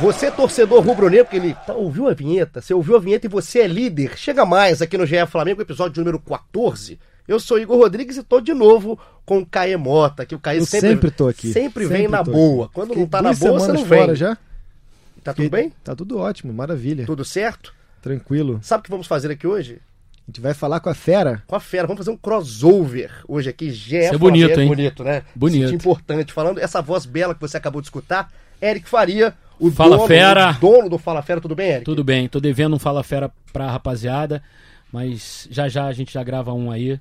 Você, torcedor rubro-negro, que ele tá, ouviu a vinheta, você ouviu a vinheta e você é líder, chega mais aqui no GE Flamengo, episódio número 14. Eu sou Igor Rodrigues e tô de novo com o Caê Mota, que o Caê Eu sempre, sempre tô aqui. Sempre, Sempre vem na boa. aqui. Quando Fiquei não tá na boa, você não vem. fora já? Tá tudo Fiquei- bem? Tá tudo ótimo, maravilha. Tudo certo? Tranquilo. Sabe o que vamos fazer aqui hoje? A gente vai falar com a fera. Com a fera, vamos fazer um crossover hoje aqui. GE Isso é bonito, hein? Bonito, né? Bonito. Senti importante. Falando essa voz bela que você acabou de escutar, Eric Faria, o Fala dono, Fera. o dono do Fala Fera. Tudo bem, Eric? Tudo bem, tô devendo um Fala Fera pra rapaziada, mas já já a gente já grava um aí.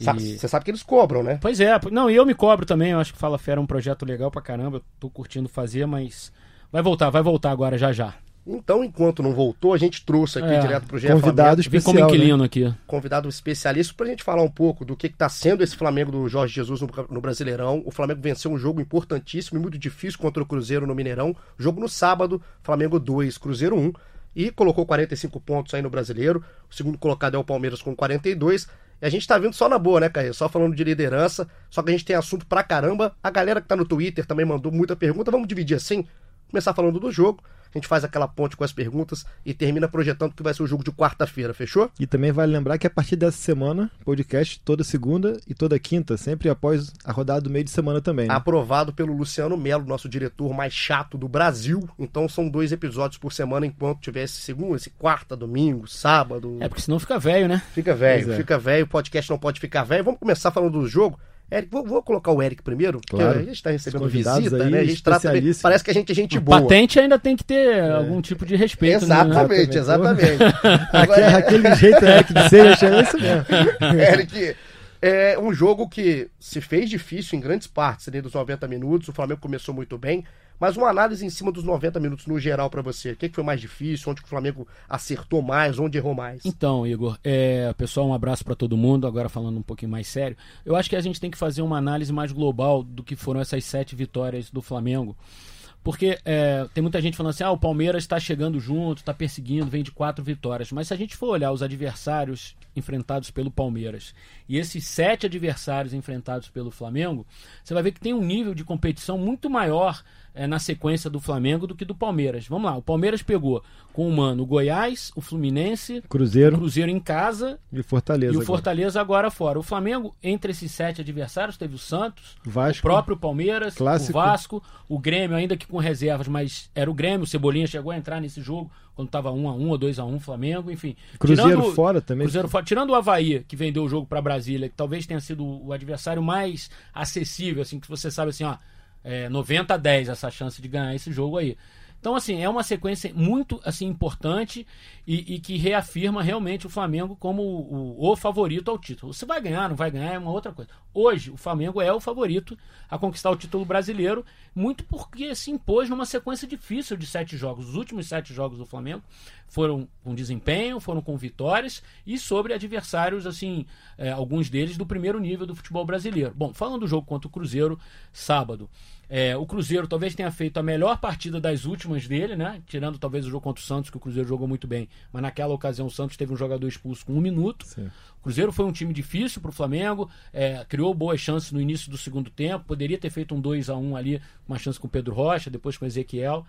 Sa- E- Você sabe que eles cobram, né? Pois é, não, e eu me cobro também, eu acho que Fala Fera é um projeto legal pra caramba, eu tô curtindo fazer, mas vai voltar, vai voltar agora já já. Então, enquanto não voltou, a gente trouxe aqui É, direto pro GE Convidado Flamengo, Vim como especial. né? inquilino aqui. convidado especialista pra gente falar um pouco do que está sendo esse Flamengo do Jorge Jesus no, no Brasileirão. O Flamengo venceu um jogo importantíssimo e muito difícil contra o Cruzeiro no Mineirão. Jogo no sábado, Flamengo 2, Cruzeiro 1. E colocou 45 pontos aí no Brasileiro. O segundo colocado é o Palmeiras com 42. E a gente tá vindo só na boa, né, Caio? Só falando de liderança. Só que a gente tem assunto pra caramba. A galera que tá no Twitter também mandou muita pergunta. Vamos dividir assim? Começar falando do jogo. A gente faz aquela ponte com as perguntas e termina projetando que vai ser o jogo de quarta-feira, fechou? E também vale lembrar que a partir dessa semana, podcast toda segunda e toda quinta, sempre após a rodada do meio de semana também. né? aprovado pelo Luciano Melo, nosso diretor mais chato do Brasil. Então são dois episódios por semana, enquanto tiver esse segundo, esse quarta, domingo, sábado. É, porque senão fica velho, né? Fica velho, é. fica velho, o podcast não pode ficar velho. Vamos começar falando do jogo. Eric, vou, vou colocar o Eric primeiro, porque Claro. a gente está recebendo visita, aí, né? A gente trata bem, parece que a gente é gente boa. Patente ainda tem que ter algum tipo de respeito, né? Exatamente, exatamente. Aquele, Agora, aquele jeito Eric de ser, achei isso mesmo. Eric, é um jogo que se fez difícil em grandes partes ali dos 90 minutos. O Flamengo começou muito bem, mas uma análise em cima dos 90 minutos no geral pra você. O que, foi mais difícil? Onde o Flamengo acertou mais? Onde errou mais? Então, Igor, é, pessoal, um abraço pra todo mundo. Agora falando um pouquinho mais sério, eu acho que a gente tem que fazer uma análise mais global do que foram essas sete vitórias do Flamengo. Porque é, tem muita gente falando assim: ah, o Palmeiras está chegando junto, está perseguindo, vem de quatro vitórias. Mas se a gente for olhar os adversários enfrentados pelo Palmeiras e esses sete adversários enfrentados pelo Flamengo, você vai ver que tem um nível de competição muito maior é, na sequência do Flamengo do que do Palmeiras. Vamos lá, o Palmeiras pegou com o Mano o Goiás, o Fluminense, o Cruzeiro Cruzeiro em casa e Fortaleza. e o agora. Fortaleza agora fora. O Flamengo, entre esses sete adversários, teve o Santos, Vasco. o próprio Palmeiras, Clássico. o Vasco, o Grêmio, ainda que com reservas, mas era o Grêmio. O Cebolinha chegou a entrar nesse jogo quando estava 1 a 1 ou 2 a 1 Flamengo, enfim. Cruzeiro Tirando- fora também. Cruzeiro fora. Tirando o Havaí, que vendeu o jogo para Brasília, que talvez tenha sido o adversário mais acessível, assim, que você sabe assim, ó, é 90 a 10 essa chance de ganhar esse jogo aí. Então, assim, é uma sequência muito assim importante e, e que reafirma realmente o Flamengo como o, o- o favorito ao título. Se vai ganhar, não vai ganhar, é uma outra coisa. Hoje, o Flamengo é o favorito a conquistar o título brasileiro, muito porque se impôs numa sequência difícil de sete jogos. Os últimos sete jogos do Flamengo foram com desempenho, foram com vitórias e sobre adversários, assim, é, alguns deles do primeiro nível do futebol brasileiro. Bom, falando do jogo contra o Cruzeiro, sábado. é, o Cruzeiro talvez tenha feito a melhor partida das últimas dele, né? Tirando talvez o jogo contra o Santos, que o Cruzeiro jogou muito bem. Mas naquela ocasião o Santos teve um jogador expulso com um minuto. Sim. O Cruzeiro foi um time difícil para o Flamengo, é, criou boas chances no início do segundo tempo, poderia ter feito um 2 a 1 ali, uma chance com o Pedro Rocha, depois com o Ezequiel.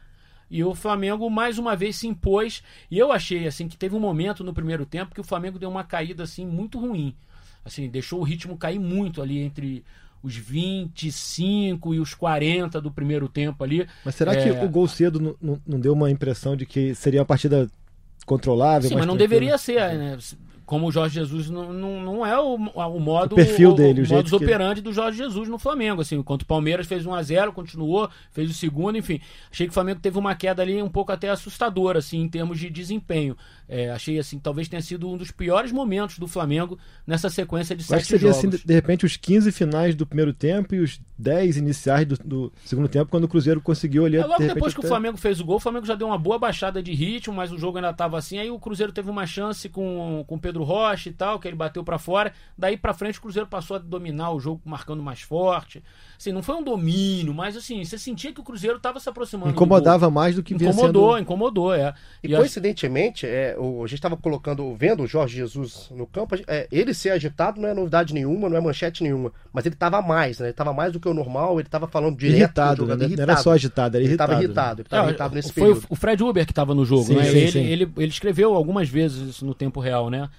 E o Flamengo mais uma vez se impôs. E eu achei assim que teve um momento no primeiro tempo que o Flamengo deu uma caída assim muito ruim. Assim, deixou o ritmo cair muito ali entre os 25 e os 40 do primeiro tempo ali. Mas será É. que o gol cedo não, não- deu uma impressão de que seria uma partida controlável? Sim, mas não tranquila? deveria ser, né? Como o Jorge Jesus não, não, não é o, o modo O perfil dele, o o, jeito ele- do Jorge Jesus no Flamengo, assim, enquanto o Palmeiras fez 1 a 0, continuou, fez o segundo, enfim. Achei que o Flamengo teve uma queda ali um pouco até assustadora assim em termos de desempenho. É, achei assim, talvez tenha sido um dos piores momentos do Flamengo nessa sequência de Eu acho sete que seria jogos. assim, de, repente, os 15 finais do primeiro tempo e os 10 iniciais do, do segundo tempo, quando o Cruzeiro conseguiu ali. É, logo de repente, depois que o até- Flamengo fez o gol, o Flamengo já deu uma boa baixada de ritmo, mas o jogo ainda estava assim. Aí o Cruzeiro teve uma chance com, o Pedro Pedro Rocha e tal, que ele bateu para fora. Daí para frente o Cruzeiro passou a dominar o jogo, marcando mais forte. Assim, não foi um domínio, mas assim, você sentia que o Cruzeiro estava se aproximando. Incomodava mais do que vinha Incomodou, sendo... incomodou, é. E, e coincidentemente, é, o, a gente estava colocando, vendo o Jorge Jesus no campo, é, ele ser agitado não é novidade nenhuma, não é manchete nenhuma, mas ele estava mais, né? Ele estava mais do que o normal, ele estava falando direto irritado, jogador, né? irritado. Não era só agitado, era irritado. Ele estava irritado, ele estava é, irritado nesse foi período. o Fred Uber que estava no jogo, sim, né? Sim, ele, sim. Ele, ele escreveu algumas vezes isso no tempo real, né?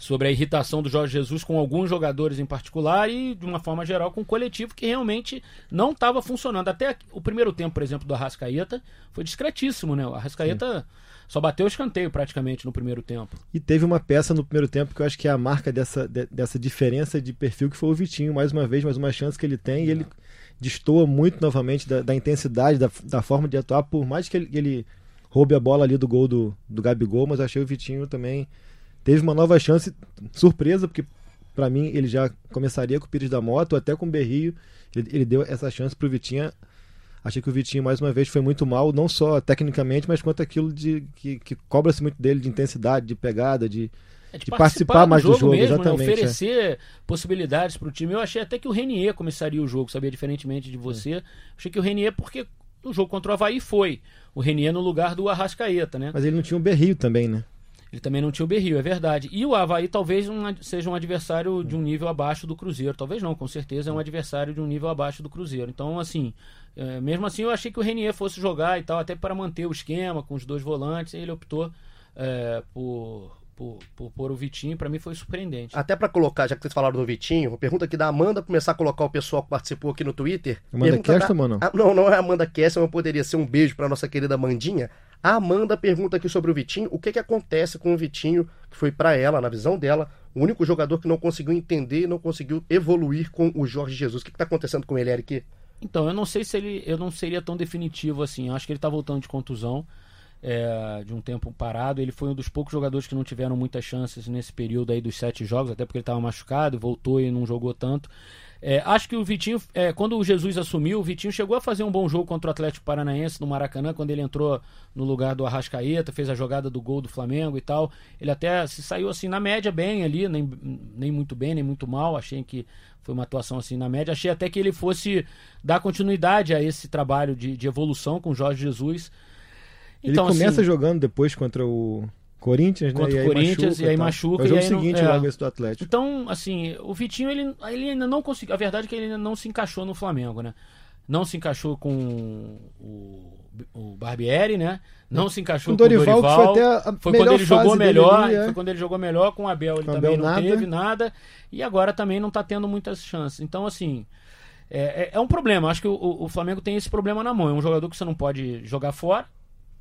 Sobre a irritação do Jorge Jesus com alguns jogadores em particular e, de uma forma geral, com o coletivo que realmente não estava funcionando. Até o primeiro tempo, por exemplo, do Arrascaeta foi discretíssimo, né? O Arrascaeta Sim. só bateu o escanteio praticamente no primeiro tempo. E teve uma peça no primeiro tempo que eu acho que é a marca dessa, de, dessa diferença de perfil que foi o Vitinho, mais uma vez, mais uma chance que ele tem e ele destoa muito novamente da, da intensidade, da, da, forma de atuar, por mais que ele, ele roube a bola ali do gol do, do Gabigol, mas achei o Vitinho também teve uma nova chance, surpresa, porque para mim ele já começaria com o Pires da Moto, até com o Berrio, ele, ele deu essa chance pro Vitinha. Achei que o Vitinho, mais uma vez, foi muito mal, não só tecnicamente, mas quanto aquilo de que, que cobra-se muito dele de intensidade, de pegada, de, é de, de participar, participar mais do jogo, mesmo, né? exatamente. Né? Oferecer é. possibilidades para o time. Eu achei até que o Renier começaria o jogo, sabia? Diferentemente de você. É. Achei que o Renier, porque no jogo contra o Havaí foi. O Renier no lugar do Arrascaeta, né? Mas ele não tinha o Berrio também, né? Ele também não tinha o Berrio, é verdade. E o Havaí talvez um, seja um adversário de um nível abaixo do Cruzeiro. Talvez não, com certeza é um adversário de um nível abaixo do Cruzeiro. Então, assim, é, mesmo assim eu achei que o Renier fosse jogar e tal, até para manter o esquema com os dois volantes. ele optou é, por, por, por, por, o Vitinho, para mim foi surpreendente. Até para colocar, já que vocês falaram do Vitinho, pergunta aqui da Amanda, começar a colocar o pessoal que participou aqui no Twitter. Amanda Kesterman, não? Ah, não, não é a Amanda Kesterman, poderia ser um beijo para nossa querida Mandinha. A Amanda pergunta aqui sobre o Vitinho, o que, que acontece com o Vitinho, que foi para ela, na visão dela, o único jogador que não conseguiu entender, não conseguiu evoluir com o Jorge Jesus. O que está acontecendo com ele, Eric? Então, eu não sei se ele, eu não seria tão definitivo assim. Eu acho que ele está voltando de contusão, é, de um tempo parado. Ele foi um dos poucos jogadores que não tiveram muitas chances nesse período aí dos sete jogos, até porque ele estava machucado, voltou e não jogou tanto. É, acho que o Vitinho, é, quando o Jesus assumiu, o Vitinho chegou a fazer um bom jogo contra o Atlético Paranaense no Maracanã, quando ele entrou no lugar do Arrascaeta, fez a jogada do gol do Flamengo e tal. Ele até se saiu assim na média bem ali, nem, nem muito bem, nem muito mal. Achei que foi uma atuação assim na média. Achei até que ele fosse dar continuidade a esse trabalho de, de evolução com o Jorge Jesus. Então, ele começa assim, jogando depois contra o Corinthians, né? Contra o Corinthians, e aí machuca. É o jogo e aí seguinte, não, é. logo do Atlético. Então, assim, o Vitinho, ele, ele ainda não conseguiu. A verdade é que ele ainda não se encaixou no Flamengo, né? Não se encaixou com o, o Barbieri, né? Não se encaixou com, com o Dorival. Que foi até a foi quando ele jogou melhor. É. Foi quando ele jogou melhor com o Abel. Ele com também Abel não nada. teve nada. E agora também não está tendo muitas chances. Então, assim. É, é, é um problema. Acho que o, o Flamengo tem esse problema na mão. É um jogador que você não pode jogar fora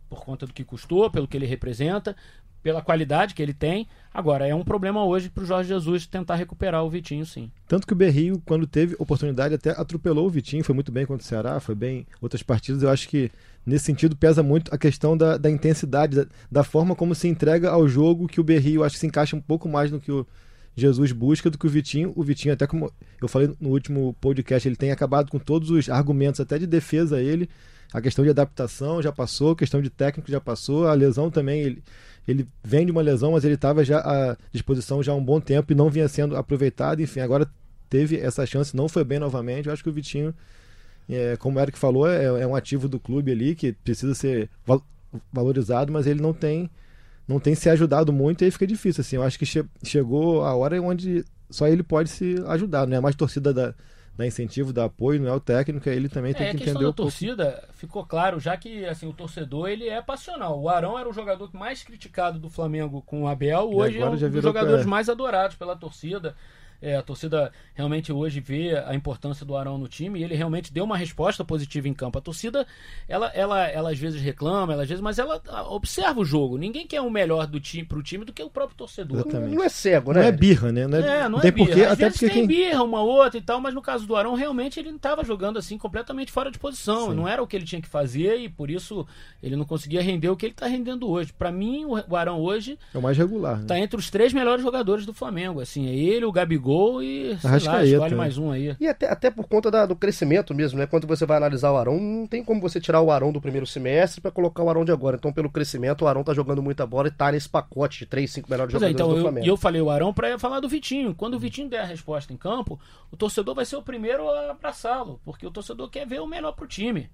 por conta do que custou, pelo que ele representa, pela qualidade que ele tem. Agora, é um problema hoje para o Jorge Jesus tentar recuperar o Vitinho, sim. Tanto que o Berrio, quando teve oportunidade, até atropelou o Vitinho, foi muito bem contra o Ceará, foi bem outras partidas. Eu acho que nesse sentido pesa muito a questão da, da intensidade, da, da, forma como se entrega ao jogo, que o Berrio acho que se encaixa um pouco mais no que o Jesus busca do que o Vitinho. O Vitinho, até como eu falei no último podcast, ele tem acabado com todos os argumentos, até de defesa ele. A questão de adaptação já passou, a questão de técnico já passou, a lesão também. Ele, ele vem de uma lesão, mas ele estava já à disposição já há um bom tempo e não vinha sendo aproveitado. Enfim, agora teve essa chance, não foi bem novamente. Eu acho que o Vitinho, é, como o Eric falou, é, é, um ativo do clube ali que precisa ser valorizado, mas ele não tem não tem se ajudado muito e aí fica difícil. Assim, eu acho que che chegou a hora onde só ele pode se ajudar, não é mais torcida da dá incentivo, dá apoio, não é o técnico, ele também tem é, que entender a questão da torcida ficou claro, já que assim o torcedor ele é passional. O Arão era o jogador mais criticado do Flamengo com o Abel, hoje é um dos jogadores mais adorados pela torcida. É, a torcida realmente hoje vê a importância do Arão no time e ele realmente deu uma resposta positiva em campo. A torcida, ela, ela, ela às vezes reclama, ela às vezes, mas ela observa o jogo. Ninguém quer o melhor do time pro time do que o próprio torcedor. Exatamente. Não é cego, né? Não é birra, né? Não é, é não, é birra. Porque, Às até porque tem quem... birra uma outra e tal, mas no caso do Arão, realmente ele estava jogando assim completamente fora de posição. Sim. Não era o que ele tinha que fazer e por isso ele não conseguia render o que ele está rendendo hoje. Para mim, o Arão hoje é o mais regular. Tá né? entre os três melhores jogadores do Flamengo. Assim, é ele, o Gabigol Gabigol e sei lá, escolhe né? mais um aí. E até, até por conta da- do crescimento mesmo, né? Quando você vai analisar o Arão, não tem como você tirar o Arão do primeiro semestre pra colocar o Arão de agora. Então, pelo crescimento, o Arão tá jogando muita bola e tá nesse pacote de 3, 5 melhores Pois é, jogadores então, do eu, Flamengo. e eu falei o Arão pra falar do Vitinho. Quando o Vitinho der a resposta em campo, o torcedor vai ser o primeiro a abraçá-lo, porque o torcedor quer ver o melhor pro time,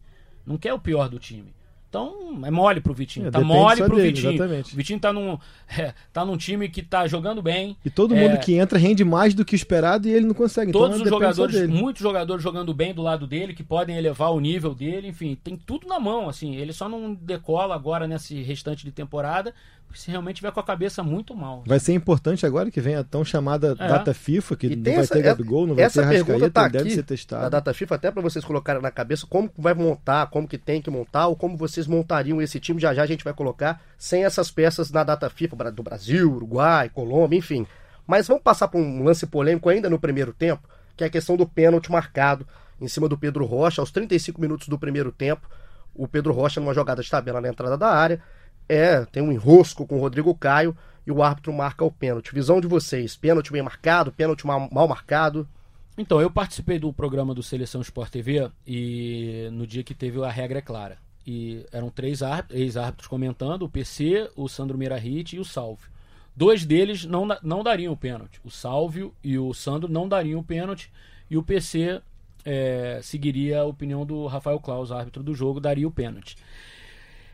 não quer o pior do time. Então, é mole pro Vitinho. É, tá mole pro dele, Vitinho. exatamente. O Vitinho tá num, é, tá num time que tá jogando bem. E todo É, mundo que entra rende mais do que o esperado e ele não consegue. Todos então, os depende só jogadores, muitos jogadores jogando bem do lado dele, que podem elevar o nível dele, enfim, tem tudo na mão, assim. Ele só não decola agora nesse restante de temporada, se realmente tiver com a cabeça muito mal. Vai ser importante agora que vem a tão chamada É. data FIFA, que não vai essa- ter Gabigol, não vai essa ter Rascaeta, tá deve ser na testado. data FIFA, até pra vocês colocarem na cabeça como vai montar, como que tem que montar, ou como vocês montariam esse time. Já já a gente vai colocar sem essas peças na data FIFA do Brasil, Uruguai, Colômbia, enfim. Mas vamos passar por um lance polêmico ainda no primeiro tempo, que é a questão do pênalti marcado em cima do Pedro Rocha, aos 35 minutos do primeiro tempo. O Pedro Rocha, numa jogada de tabela na entrada da área, é tem um enrosco com o Rodrigo Caio e o árbitro marca o pênalti. Visão de vocês: pênalti bem marcado, pênalti mal, mal marcado? Então, eu participei do programa do Seleção Sport TV e no dia que teve a regra é clara. E eram três árbitros- ex-árbitros comentando, o PC, o Sandro Mirahit e o Salvio. Dois deles não, não dariam o pênalti. O Salvio e o Sandro não dariam o pênalti. E o PC é, seguiria a opinião do Rafael Claus, árbitro do jogo, daria o pênalti.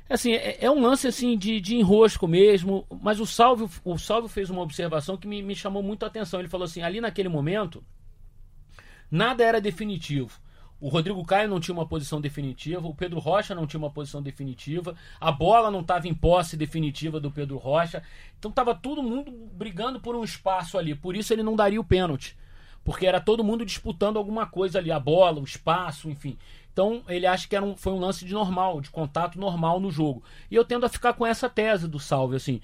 Assim, é, é um lance assim de, de enrosco mesmo, mas o Salvio, o Salvio fez uma observação que me, me chamou muito a atenção. Ele falou assim, ali naquele momento, nada era definitivo. O Rodrigo Caio não tinha uma posição definitiva, o Pedro Rocha não tinha uma posição definitiva, a bola não estava em posse definitiva do Pedro Rocha. Então estava todo mundo brigando por um espaço ali, por isso ele não daria o pênalti. Porque era todo mundo disputando alguma coisa ali, a bola, o espaço, enfim. Então ele acha que era um, foi um lance de normal, de contato normal no jogo. E eu tendo a ficar com essa tese do Salve, assim.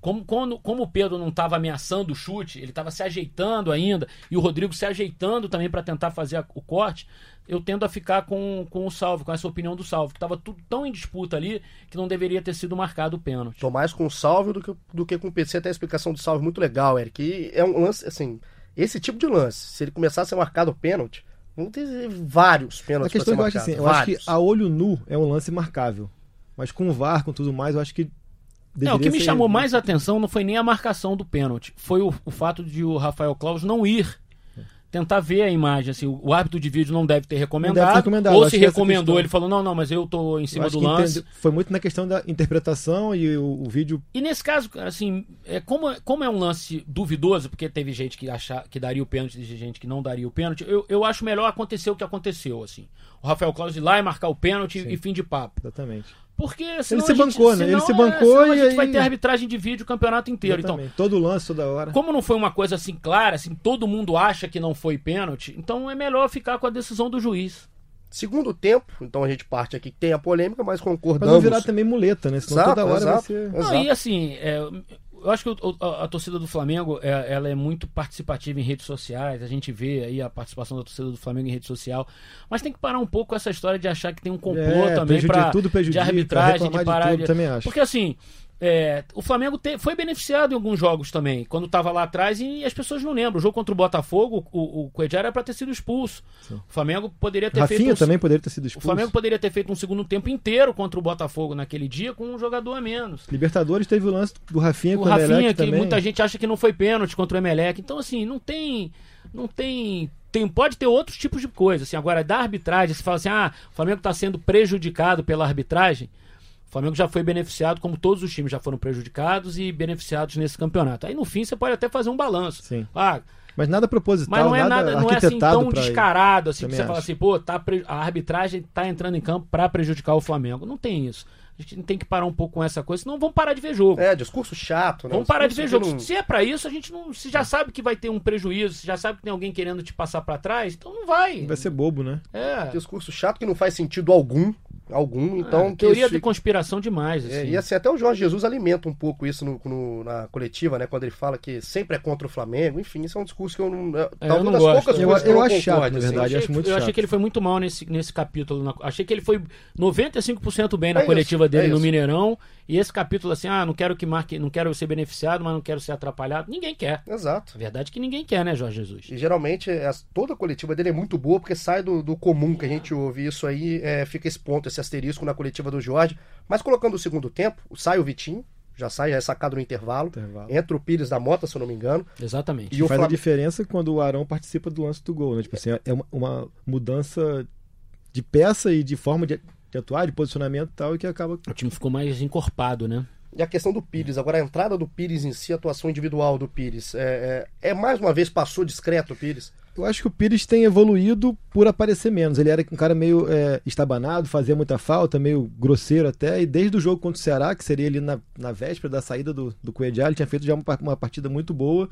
Como, quando, como o Pedro não estava ameaçando o chute, ele estava se ajeitando ainda, e o Rodrigo se ajeitando também para tentar fazer a- o corte, eu tendo a ficar com, com o Salve, com essa opinião do Salve, que estava tudo tão em disputa ali que não deveria ter sido marcado o pênalti. Tô mais com o Salvio do que, do que com o PC. Até a explicação do Salvio muito legal, Eric. E é um lance, assim, esse tipo de lance, se ele começar a ser marcado o pênalti, vão ter vários A pênaltis questão que eu acho assim, eu acho que a olho nu é um lance marcável. Mas com o VAR, com tudo mais, eu acho que. Não, o que me ser- chamou mais a atenção não foi nem a marcação do pênalti, foi o, o fato de o Rafael Claus não ir tentar ver a imagem. Assim, o, o árbitro de vídeo não deve ter recomendado, recomendado, ou se recomendou, ele falou: não, não, mas eu tô em cima do lance. entende- Foi muito na questão da interpretação e o, o vídeo. E nesse caso, assim, é, como, como é um lance duvidoso, porque teve gente que achar que daria o pênalti, teve gente que não daria o pênalti, eu, eu acho melhor acontecer o que aconteceu, assim. O Rafael Claus ir lá e marcar o pênalti Sim. e fim de papo. Exatamente. Porque senão se a gente- bancou, né? Ele se é, bancou a e gente aí- vai ter arbitragem de vídeo o campeonato inteiro. Então. Todo lance, toda hora. como não foi uma coisa assim clara, assim, todo mundo acha que não foi pênalti, então é melhor ficar com a decisão do juiz. Segundo tempo, então a gente parte aqui que tem a polêmica, mas Pra concordamos. não virar também muleta, né? Senão Exato, toda hora exato. vai ser. Não, Exato. e assim, é, eu acho que a, a torcida do Flamengo é, ela é muito participativa em redes sociais. A gente vê aí a participação da torcida do Flamengo em rede social. Mas tem que parar um pouco com essa história de achar que tem um complô É, também prejudica, de arbitragem, de de parar tudo, de- também acho. Porque assim. É, o Flamengo te- foi beneficiado em alguns jogos também, quando estava lá atrás e as pessoas não lembram. O jogo contra o Botafogo, o, o era para ter sido expulso. O Flamengo poderia ter Rafinha feito. um- também poderia ter sido o expulso. Flamengo poderia ter feito um segundo tempo inteiro contra o Botafogo naquele dia com um jogador a menos. Libertadores teve o lance do Rafinha O com o Rafinha, que também. muita gente acha que não foi pênalti contra o Emelec. Então, assim, não tem. Não tem. tem pode ter outros tipos de coisa. Assim, agora, da arbitragem, se fala assim, ah, o Flamengo está sendo prejudicado pela arbitragem. O Flamengo já foi beneficiado, como todos os times já foram prejudicados e beneficiados nesse campeonato. Aí no fim você pode até fazer um balanço. Sim. Ah, Mas nada proposital, mas não é nada, não é assim tão descarado assim que você fala assim, pô, tá a arbitragem tá entrando em campo para prejudicar o Flamengo. Não tem isso. A gente tem que parar um pouco com essa coisa, senão vamos parar de ver jogo. É, discurso chato, né? Vamos parar de ver jogo. não- Se é pra isso, a gente não. Se já sabe que vai ter um prejuízo, se já sabe que tem alguém querendo te passar pra trás, então não vai. Vai ser bobo, né? É. Discurso chato que não faz sentido algum. Algum, então. É, que teoria isso de conspiração demais. É, Assim. e assim, até o Jorge Jesus alimenta um pouco isso no, no- na coletiva, né? Quando ele fala que sempre é contra o Flamengo. Enfim, isso é um discurso que eu não. É, eu talvez não das gosto. poucas Eu- coisas que eu não acho chato, na assim. verdade. eu acho achei, muito eu achei chato. que ele foi muito mal nesse, nesse capítulo. na- achei que ele foi 95% bem na É isso, coletiva dele é no isso. Mineirão E esse capítulo assim, ah, não quero que marque, não quero ser beneficiado, mas não quero ser atrapalhado, ninguém quer. Exato. A verdade é que ninguém quer, né, Jorge Jesus? E geralmente é, toda a coletiva dele é muito boa, porque sai do, do comum que a gente ouve. Isso aí é, fica esse ponto, esse asterisco na coletiva do Jorge. Mas colocando o segundo tempo, sai o Vitinho, já sai, já é sacado no intervalo. Intervalo. Entra o Pires da Mota, se eu não me engano. Exatamente. E faz Flam- a diferença quando o Arão participa do lance do gol, né? Tipo assim, é uma, uma mudança de peça e de forma de, de atuar, de posicionamento e tal, e que acaba. O time ficou mais encorpado, né? E a questão do Pires, agora a entrada do Pires em si, a atuação individual do Pires, é, é, é mais uma vez passou discreto o Pires. Eu acho que o Pires tem evoluído por aparecer menos. Ele era um cara meio é, estabanado, fazia muita falta, meio grosseiro até. E desde o jogo contra o Ceará, que seria ali na, na véspera da saída do, do Coedjá, ele tinha feito já uma, uma partida muito boa.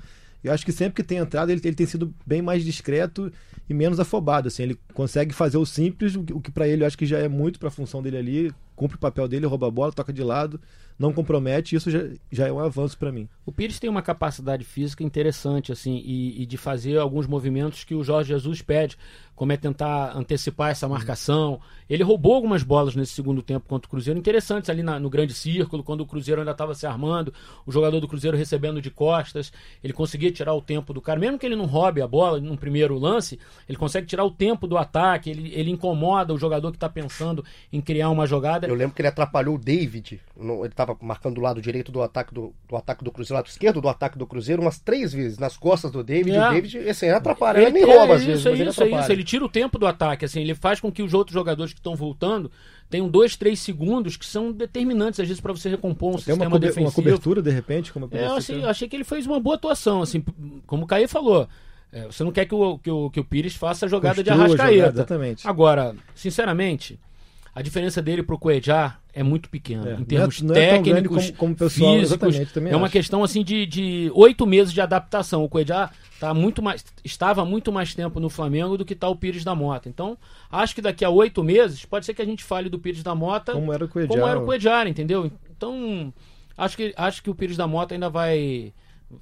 Eu acho que sempre que tem entrado, ele, ele tem sido bem mais discreto e menos afobado. Assim, ele consegue fazer o simples, o que, que para ele eu acho que já é muito para a função dele ali. Cumpre o papel dele, rouba a bola, toca de lado, não compromete. Isso já, já é um avanço para mim. O Pires tem uma capacidade física interessante, assim, e, e de fazer alguns movimentos que o Jorge Jesus pede, como é tentar antecipar essa marcação. Ele roubou algumas bolas nesse segundo tempo contra o Cruzeiro, interessantes ali na- no grande círculo, quando o Cruzeiro ainda estava se armando, o jogador do Cruzeiro recebendo de costas, ele conseguia tirar o tempo do cara, mesmo que ele não roube a bola no primeiro lance, ele consegue tirar o tempo do ataque, ele, ele incomoda o jogador que está pensando em criar uma jogada. Eu lembro que ele atrapalhou o David. no- ele estava marcando do lado direito do ataque do, do ataque do Cruzeiro, lado esquerdo do ataque do Cruzeiro, umas três vezes nas costas do David. É. O David, assim, atrapalha. Ele, Ele- nem rouba às é vezes, isso, mas é ele isso, é atrapalha. isso. Ele tira o tempo do ataque, assim, ele faz com que os outros jogadores que estão voltando tenham dois, três segundos que são determinantes, às vezes, para você recompor um Tem uma, sistema uma defensivo. cobertura, de repente, como É, eu, achei, eu achei que ele fez uma boa atuação, assim, como o Caí falou. é, você não quer que o, que o, que o Pires faça a jogada de Construa a Arrascaeta. jogada, exatamente. Agora, sinceramente, a diferença dele pro Coedjá é muito pequena. É, em não é- termos não é tão grande técnicos, como- como o pessoal- físicos. é uma acho. questão assim de, oito meses de adaptação. O Coedjá tá muito mais, estava muito mais tempo no Flamengo do que está o Pires da Mota. Então, acho que daqui a oito meses, pode ser que a gente fale do Pires da Mota Como era o Coedjá. como era o Coedjá, entendeu? Então, acho que, acho que o Pires da Mota ainda vai...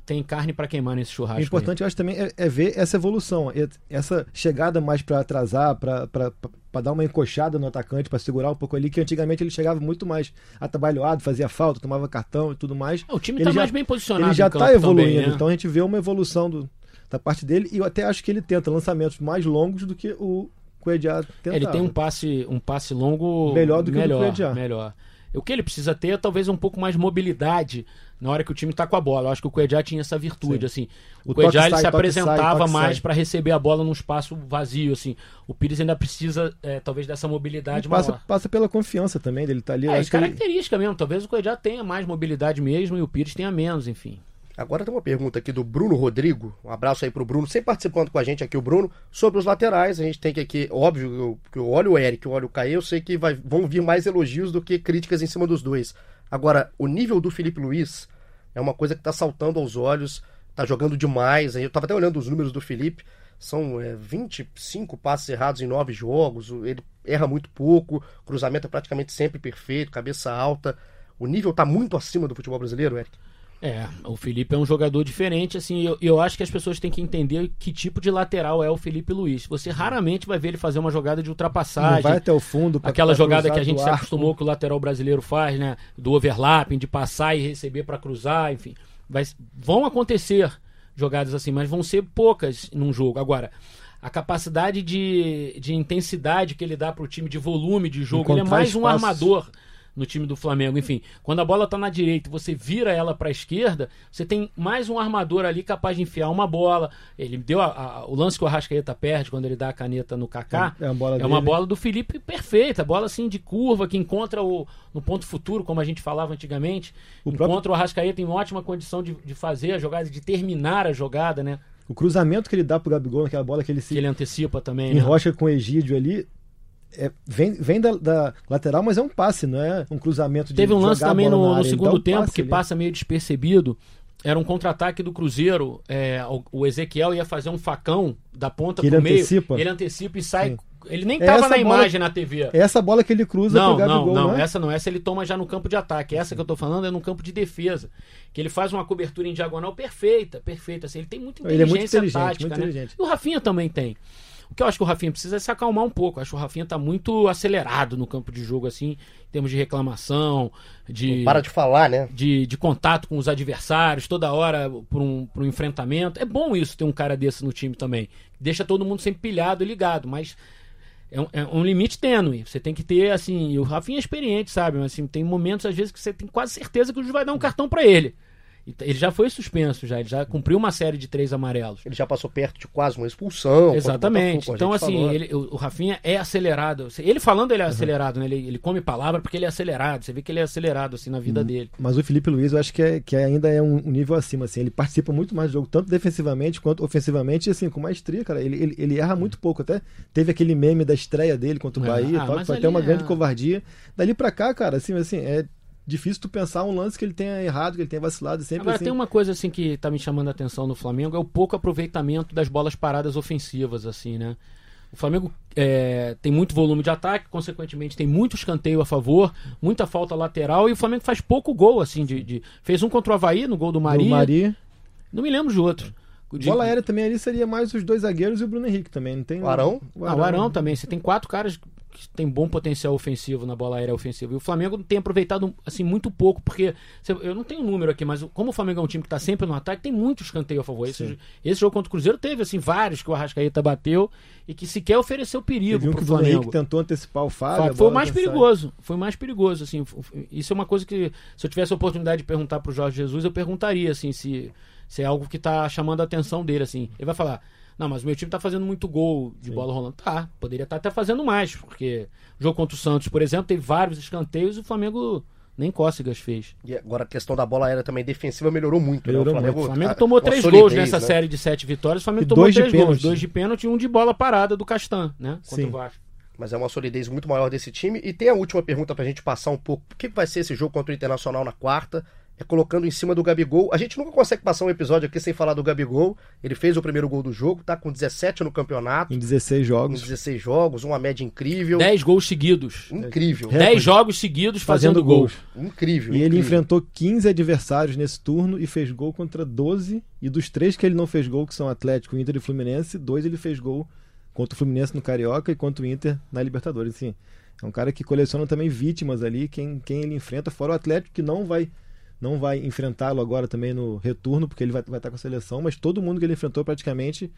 Tem carne para queimar nesse churrasco. O aí. importante, eu acho, também é, é ver essa evolução. Essa chegada mais para atrasar, para dar uma encoxada no atacante, para segurar um pouco ali, que antigamente ele chegava muito mais atabalhoado, fazia falta, tomava cartão e tudo mais. O time tá já- mais bem posicionado Ele já está evoluindo, também, né? então a gente vê uma evolução do- da parte dele e eu até acho que ele tenta lançamentos mais longos do que o Coedjá tentava. Ele tem um passe, um passe longo Melhor do que o do melhor, melhor. O que ele precisa ter é talvez um pouco mais de mobilidade na hora que o time tá com a bola. Eu acho que o Coedjá tinha essa virtude, Sim. assim. O, O Coedjá toque ele sai, se sai, apresentava toque mais sai. para receber a bola num espaço vazio, assim. O Pires ainda precisa, é, talvez, dessa mobilidade passa, maior. passa pela confiança também dele tá ali. eu É, acho que ele- característica mesmo. Talvez o Coedjá tenha mais mobilidade mesmo e o Pires tenha menos, enfim. Agora tem uma pergunta aqui do Bruno Rodrigo. Um abraço aí pro Bruno, sempre participando com a gente aqui, o Bruno, sobre os laterais. A gente tem que aqui, óbvio, eu- que eu olho o Eric, eu olho o Caê, eu sei que vai- vão vir mais elogios do que críticas em cima dos dois. Agora, o nível do Felipe Luiz é uma coisa que tá saltando aos olhos, tá jogando demais. Eu tava até olhando os números do Felipe, são é, 25 passes errados em 9 jogos, ele erra muito pouco, cruzamento é praticamente sempre perfeito, cabeça alta. O nível tá muito acima do futebol brasileiro, Eric. É, o Felipe é um jogador diferente, assim, eu, eu acho que as pessoas têm que entender que tipo de lateral é o Felipe Luiz. Você raramente vai ver ele fazer uma jogada de não ultrapassagem, vai até o fundo. pra- aquela pra jogada que a gente se acostumou que o lateral brasileiro faz, né? Do overlapping, de passar e receber para cruzar, enfim. Vai, vão acontecer jogadas assim, mas vão ser poucas num jogo. Agora, a capacidade de, de intensidade que ele dá pro time, de volume de jogo, ele é Encontrar mais um armador no time do Flamengo. Enfim, quando a bola tá na direita e você vira ela para a esquerda, você tem mais um armador ali capaz de enfiar uma bola. Ele deu a- a- o lance que o Arrascaeta perde quando ele dá a caneta no Kaká. É uma bola É uma bola do Felipe perfeita, bola assim de curva que encontra o no ponto futuro, como a gente falava antigamente. O encontra próprio- o Arrascaeta em ótima condição de, de fazer a jogada, de terminar a jogada, né? O cruzamento que ele dá pro Gabigol naquela bola que ele Que se ele antecipa também, né? enrocha com o Egídio ali. É, vem vem da, da lateral, mas é um passe, não é um cruzamento de Teve um lance também no, no segundo um tempo passe que ali. passa meio despercebido. Era um contra-ataque do Cruzeiro. é, o, Ezequiel ia fazer um facão da ponta Que pro ele meio. antecipa. Ele antecipa e sai. Sim. Ele nem tava essa na bola- imagem na TV. É essa bola que ele cruza Não, pro Gabigol, não, não, não é? essa não. Essa ele toma já no campo de ataque. Essa que eu tô falando é no campo de defesa. Que ele faz uma cobertura em diagonal perfeita, perfeita. Assim, ele tem muita Ele é inteligência muito inteligente, tática, muito né? inteligente. E o Rafinha também tem. O que eu acho que o Rafinha precisa é se acalmar um pouco. Eu acho que o Rafinha tá muito acelerado no campo de jogo, assim, em termos de reclamação, de. Para de falar, né? De, de contato com os adversários, toda hora por um, por um enfrentamento. É bom isso ter um cara desse no time também. Deixa todo mundo sempre pilhado e ligado, mas é um, é um, limite tênue. Você tem que ter, assim, o Rafinha é experiente, sabe? Mas assim, tem momentos, às vezes, que você tem quase certeza que o juiz vai dar um cartão para ele. Ele já foi suspenso, já. Ele já cumpriu uma série de três amarelos. Ele já passou perto de quase uma expulsão. Exatamente. então, assim, ele, o, o, Rafinha é acelerado. Ele falando, ele é uhum. acelerado, né? Ele, ele, come palavra porque ele é acelerado. Você vê que ele é acelerado, assim, na vida uhum. dele. Mas o Felipe Luiz, eu acho que, é, que ainda é um, um, nível acima, assim. Ele participa muito mais do jogo, tanto defensivamente quanto ofensivamente, e, assim, com maestria, cara. Ele, ele, ele erra muito pouco. Até teve aquele meme da estreia dele contra o é. Bahia, ah, tal, que foi até uma é... grande covardia. Dali pra cá, cara, assim, assim, é difícil tu pensar um lance que ele tenha errado, que ele tenha vacilado. Sempre Agora, assim. tem uma coisa assim que tá me chamando a atenção no Flamengo, é o pouco aproveitamento das bolas paradas ofensivas, assim, né? O Flamengo é, tem muito volume de ataque, consequentemente tem muito escanteio a favor, muita falta lateral, e o Flamengo faz pouco gol, assim, de, de... fez um contra o Havaí no gol do Maria. Do Mari. Não me lembro de outro. De... Bola aérea também ali seria mais os dois zagueiros e o Bruno Henrique também, não tem? O Arão? O Arão, ah, o Arão também. Você tem quatro caras que tem bom potencial ofensivo na bola aérea ofensiva. E o Flamengo tem aproveitado assim muito pouco, porque eu não tenho um número aqui, mas como o Flamengo é um time que está sempre no ataque, tem muito escanteio a favor. Esse, esse, jogo contra o Cruzeiro teve assim vários que o Arrascaeta bateu e que sequer ofereceu perigo para o Flamengo. tentou antecipar o Fábio. Foi o mais perigoso. Foi mais perigoso assim. Isso é uma coisa que se eu tivesse a oportunidade de perguntar para o Jorge Jesus, eu perguntaria assim se se é algo que está chamando a atenção dele assim. Ele vai falar não, mas o meu time tá fazendo muito gol de Sim. bola rolando. Tá, poderia estar tá até fazendo mais, porque o jogo contra o Santos, por exemplo, teve vários escanteios e o Flamengo nem Cócegas fez. E agora a questão da bola aérea também defensiva melhorou muito. Melhorou né? O Flamengo, muito. O Flamengo tomou três solidez, gols nessa né? série de sete vitórias. O Flamengo e tomou três gols, dois de pênalti e um de bola parada do Castan, né? Contra Sim. o Vasco. Mas é uma solidez muito maior desse time. E tem a última pergunta pra gente passar um pouco. O que vai ser esse jogo contra o Internacional na quarta? É colocando em cima do Gabigol. A gente nunca consegue passar um episódio aqui sem falar do Gabigol. Ele fez o primeiro gol do jogo, tá com 17 no campeonato. Em 16 jogos. Em 16 jogos, uma média incrível. 10 gols seguidos. Incrível. 10 jogos seguidos fazendo, fazendo gols. Incrível. E incrível. ele enfrentou 15 adversários nesse turno e fez gol contra 12. E dos três que ele não fez gol, que são Atlético, Inter e Fluminense, dois ele fez gol contra o Fluminense no Carioca e contra o Inter na Libertadores. Assim, é um cara que coleciona também vítimas ali, quem, quem ele enfrenta, fora o Atlético, que não vai não vai enfrentá-lo agora também no retorno, porque ele vai, vai estar com a seleção, mas todo mundo que ele enfrentou praticamente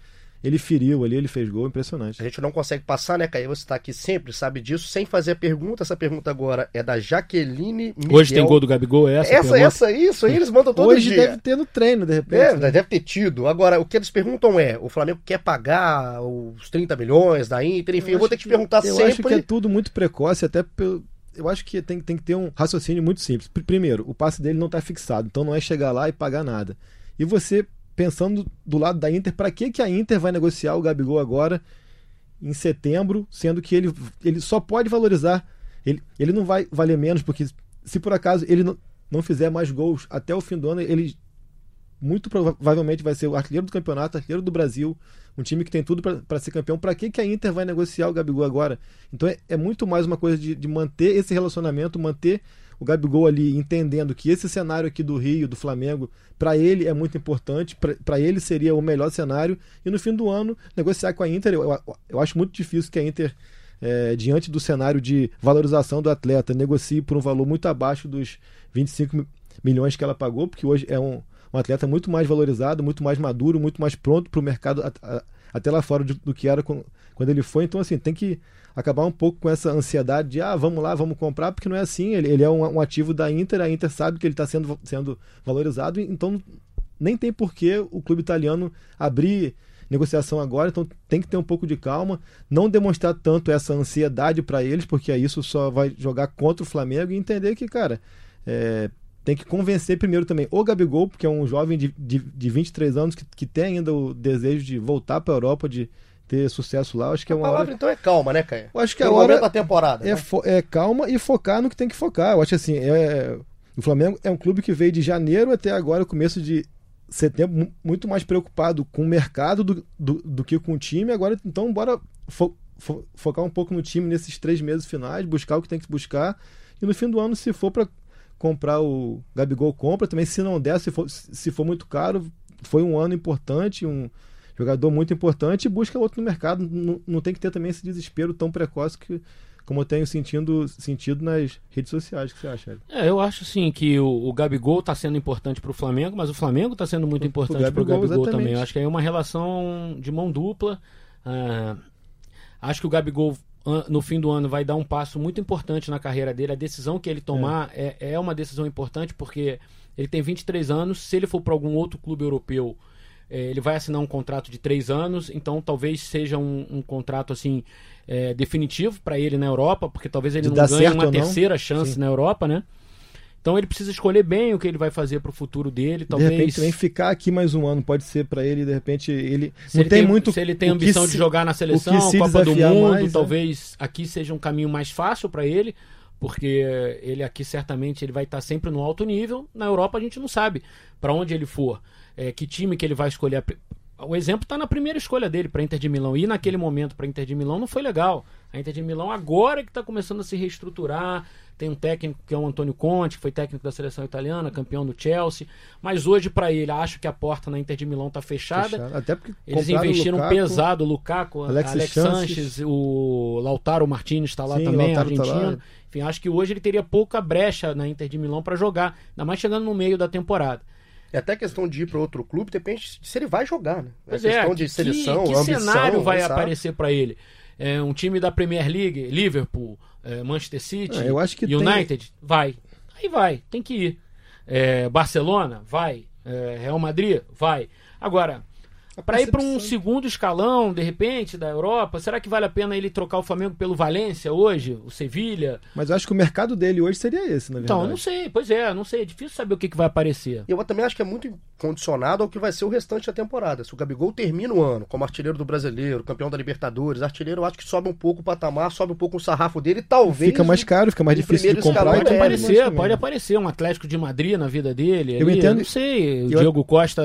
ele feriu ali, ele fez gol, impressionante. A gente não consegue passar, né, Caio? Você está aqui sempre, sabe disso, sem fazer a pergunta. Essa pergunta agora é da Jaqueline Miguel. Hoje tem gol do Gabigol, é essa? Essa, essa, isso aí eles mandam todo Hoje dia. deve ter no treino, de repente. É, né? deve ter tido. Agora, o que eles perguntam é, o Flamengo quer pagar os 30 milhões da Inter, enfim, eu, eu vou ter que, que perguntar eu sempre. Eu acho que é tudo muito precoce, até pelo eu acho que tem, tem que ter um raciocínio muito simples. Primeiro, o passe dele não está fixado, então não é chegar lá e pagar nada. E você, pensando do lado da Inter, para que, que a Inter vai negociar o Gabigol agora, em setembro, sendo que ele, ele só pode valorizar, ele, ele não vai valer menos, porque se por acaso ele não, não fizer mais gols até o fim do ano, ele muito provavelmente vai ser o artilheiro do campeonato, artilheiro do Brasil, um time que tem tudo para ser campeão. Para que, que a Inter vai negociar o Gabigol agora? Então é, é muito mais uma coisa de, de, manter esse relacionamento, manter o Gabigol ali entendendo que esse cenário aqui do Rio, do Flamengo, para ele é muito importante, para ele seria o melhor cenário, e no fim do ano negociar com a Inter. Eu, eu, eu acho muito difícil que a Inter. É, diante do cenário de valorização do atleta, negocie por um valor muito abaixo dos 25 milhões que ela pagou, porque hoje é um, um atleta muito mais valorizado, muito mais maduro, muito mais pronto para o mercado até lá fora do que era quando ele foi. Então, assim, tem que acabar um pouco com essa ansiedade de, ah, vamos lá, vamos comprar, porque não é assim. Ele, ele é um, um ativo da Inter, a Inter sabe que ele está sendo, sendo valorizado, então nem tem por que o clube italiano abrir negociação agora, então tem que ter um pouco de calma, não demonstrar tanto essa ansiedade para eles, porque isso só vai jogar contra o Flamengo e entender que, cara, é, tem que convencer primeiro também o Gabigol, porque é um jovem de, de, de 23 anos que, que tem ainda o desejo de voltar para a Europa, de ter sucesso lá. Acho que é uma a palavra hora... então é calma, né, Caio? Eu acho que a hora da temporada. É, né? é calma e focar no que tem que focar. Eu acho assim, é... o Flamengo é um clube que veio de janeiro até agora, começo de setembro, muito mais preocupado com o mercado do, do, do que com o time. Agora, então, bora fo fo focar um pouco no time nesses três meses finais, buscar o que tem que buscar. E no fim do ano, se for para comprar o Gabigol, compra também. Se não der, se for, se for muito caro, foi um ano importante, um, jogador muito importante e busca outro no mercado. Não, não tem que ter também esse desespero tão precoce que como eu tenho sentindo, sentido nas redes sociais. O que você acha? É, eu acho sim que o, o Gabigol está sendo importante para o Flamengo, mas o Flamengo está sendo muito importante para o Gabigol, Gabigol também. Eu acho que é uma relação de mão dupla. Uh, acho que o Gabigol no fim do ano vai dar um passo muito importante na carreira dele. A decisão que ele tomar é, é, é uma decisão importante porque ele tem 23 anos. Se ele for para algum outro clube europeu, é, ele vai assinar um contrato de três anos. Então talvez seja um, um contrato assim é, definitivo para ele na Europa, porque talvez ele De não ganhe uma não. terceira chance Sim. na Europa, né? Então ele precisa escolher bem o que ele vai fazer para o futuro dele. Talvez De repente também ficar aqui mais um ano pode ser para ele, de repente, ele se não ele tem, tem, muito se ele tem ambição se- de jogar na seleção, Copa do Mundo, mais, é. talvez aqui seja um caminho mais fácil para ele, porque ele aqui certamente ele vai estar sempre no alto nível. Na Europa a gente não sabe para onde ele for, é, que time que ele vai escolher. O exemplo está na primeira escolha dele para Inter de Milão. E naquele momento para Inter de Milão não foi legal. A Inter de Milão agora que está começando a se reestruturar. Tem um técnico que é o Antônio Conte, que foi técnico da seleção italiana, campeão do Chelsea. Mas hoje, para ele, acho que a porta na Inter de Milão está fechada. Fechado. Até porque Eles investiram Lukaku, pesado, o Lukaku, Alexis Alex Sanches. O Lautaro Martinez está lá Sim, também, Lautaro tá argentino. lá. Enfim, acho que hoje ele teria pouca brecha na Inter de Milão para jogar, ainda mais chegando no meio da temporada. É até questão de ir para outro clube, depende se ele vai jogar, né? Pois é é, questão de que- seleção, que, ambição, cenário vai sabe? aparecer para ele? É, um time da Premier League, Liverpool, é, Manchester City, Ah, eu acho que tem- United, vai. Aí vai, tem que ir. É, Barcelona, vai. É, Real Madrid, vai. Agora, para ir para um segundo escalão, de repente, da Europa, será que vale a pena ele trocar o Flamengo pelo Valência hoje, o Sevilha? Mas eu acho que o mercado dele hoje seria esse, na verdade. Então, não sei, pois é, não sei, é difícil saber o que, que vai aparecer. Eu também acho que é muito condicionado ao que vai ser o restante da temporada. Se o Gabigol termina o ano como artilheiro do brasileiro, campeão da Libertadores, artilheiro, eu acho que sobe um pouco o patamar, sobe um pouco o sarrafo dele, talvez. Fica mais caro, fica mais difícil de comprar. Pode é, aparecer, pode aparecer um Atlético de Madrid na vida dele. Eu ali, entendo- não sei, o eu- Diego Costa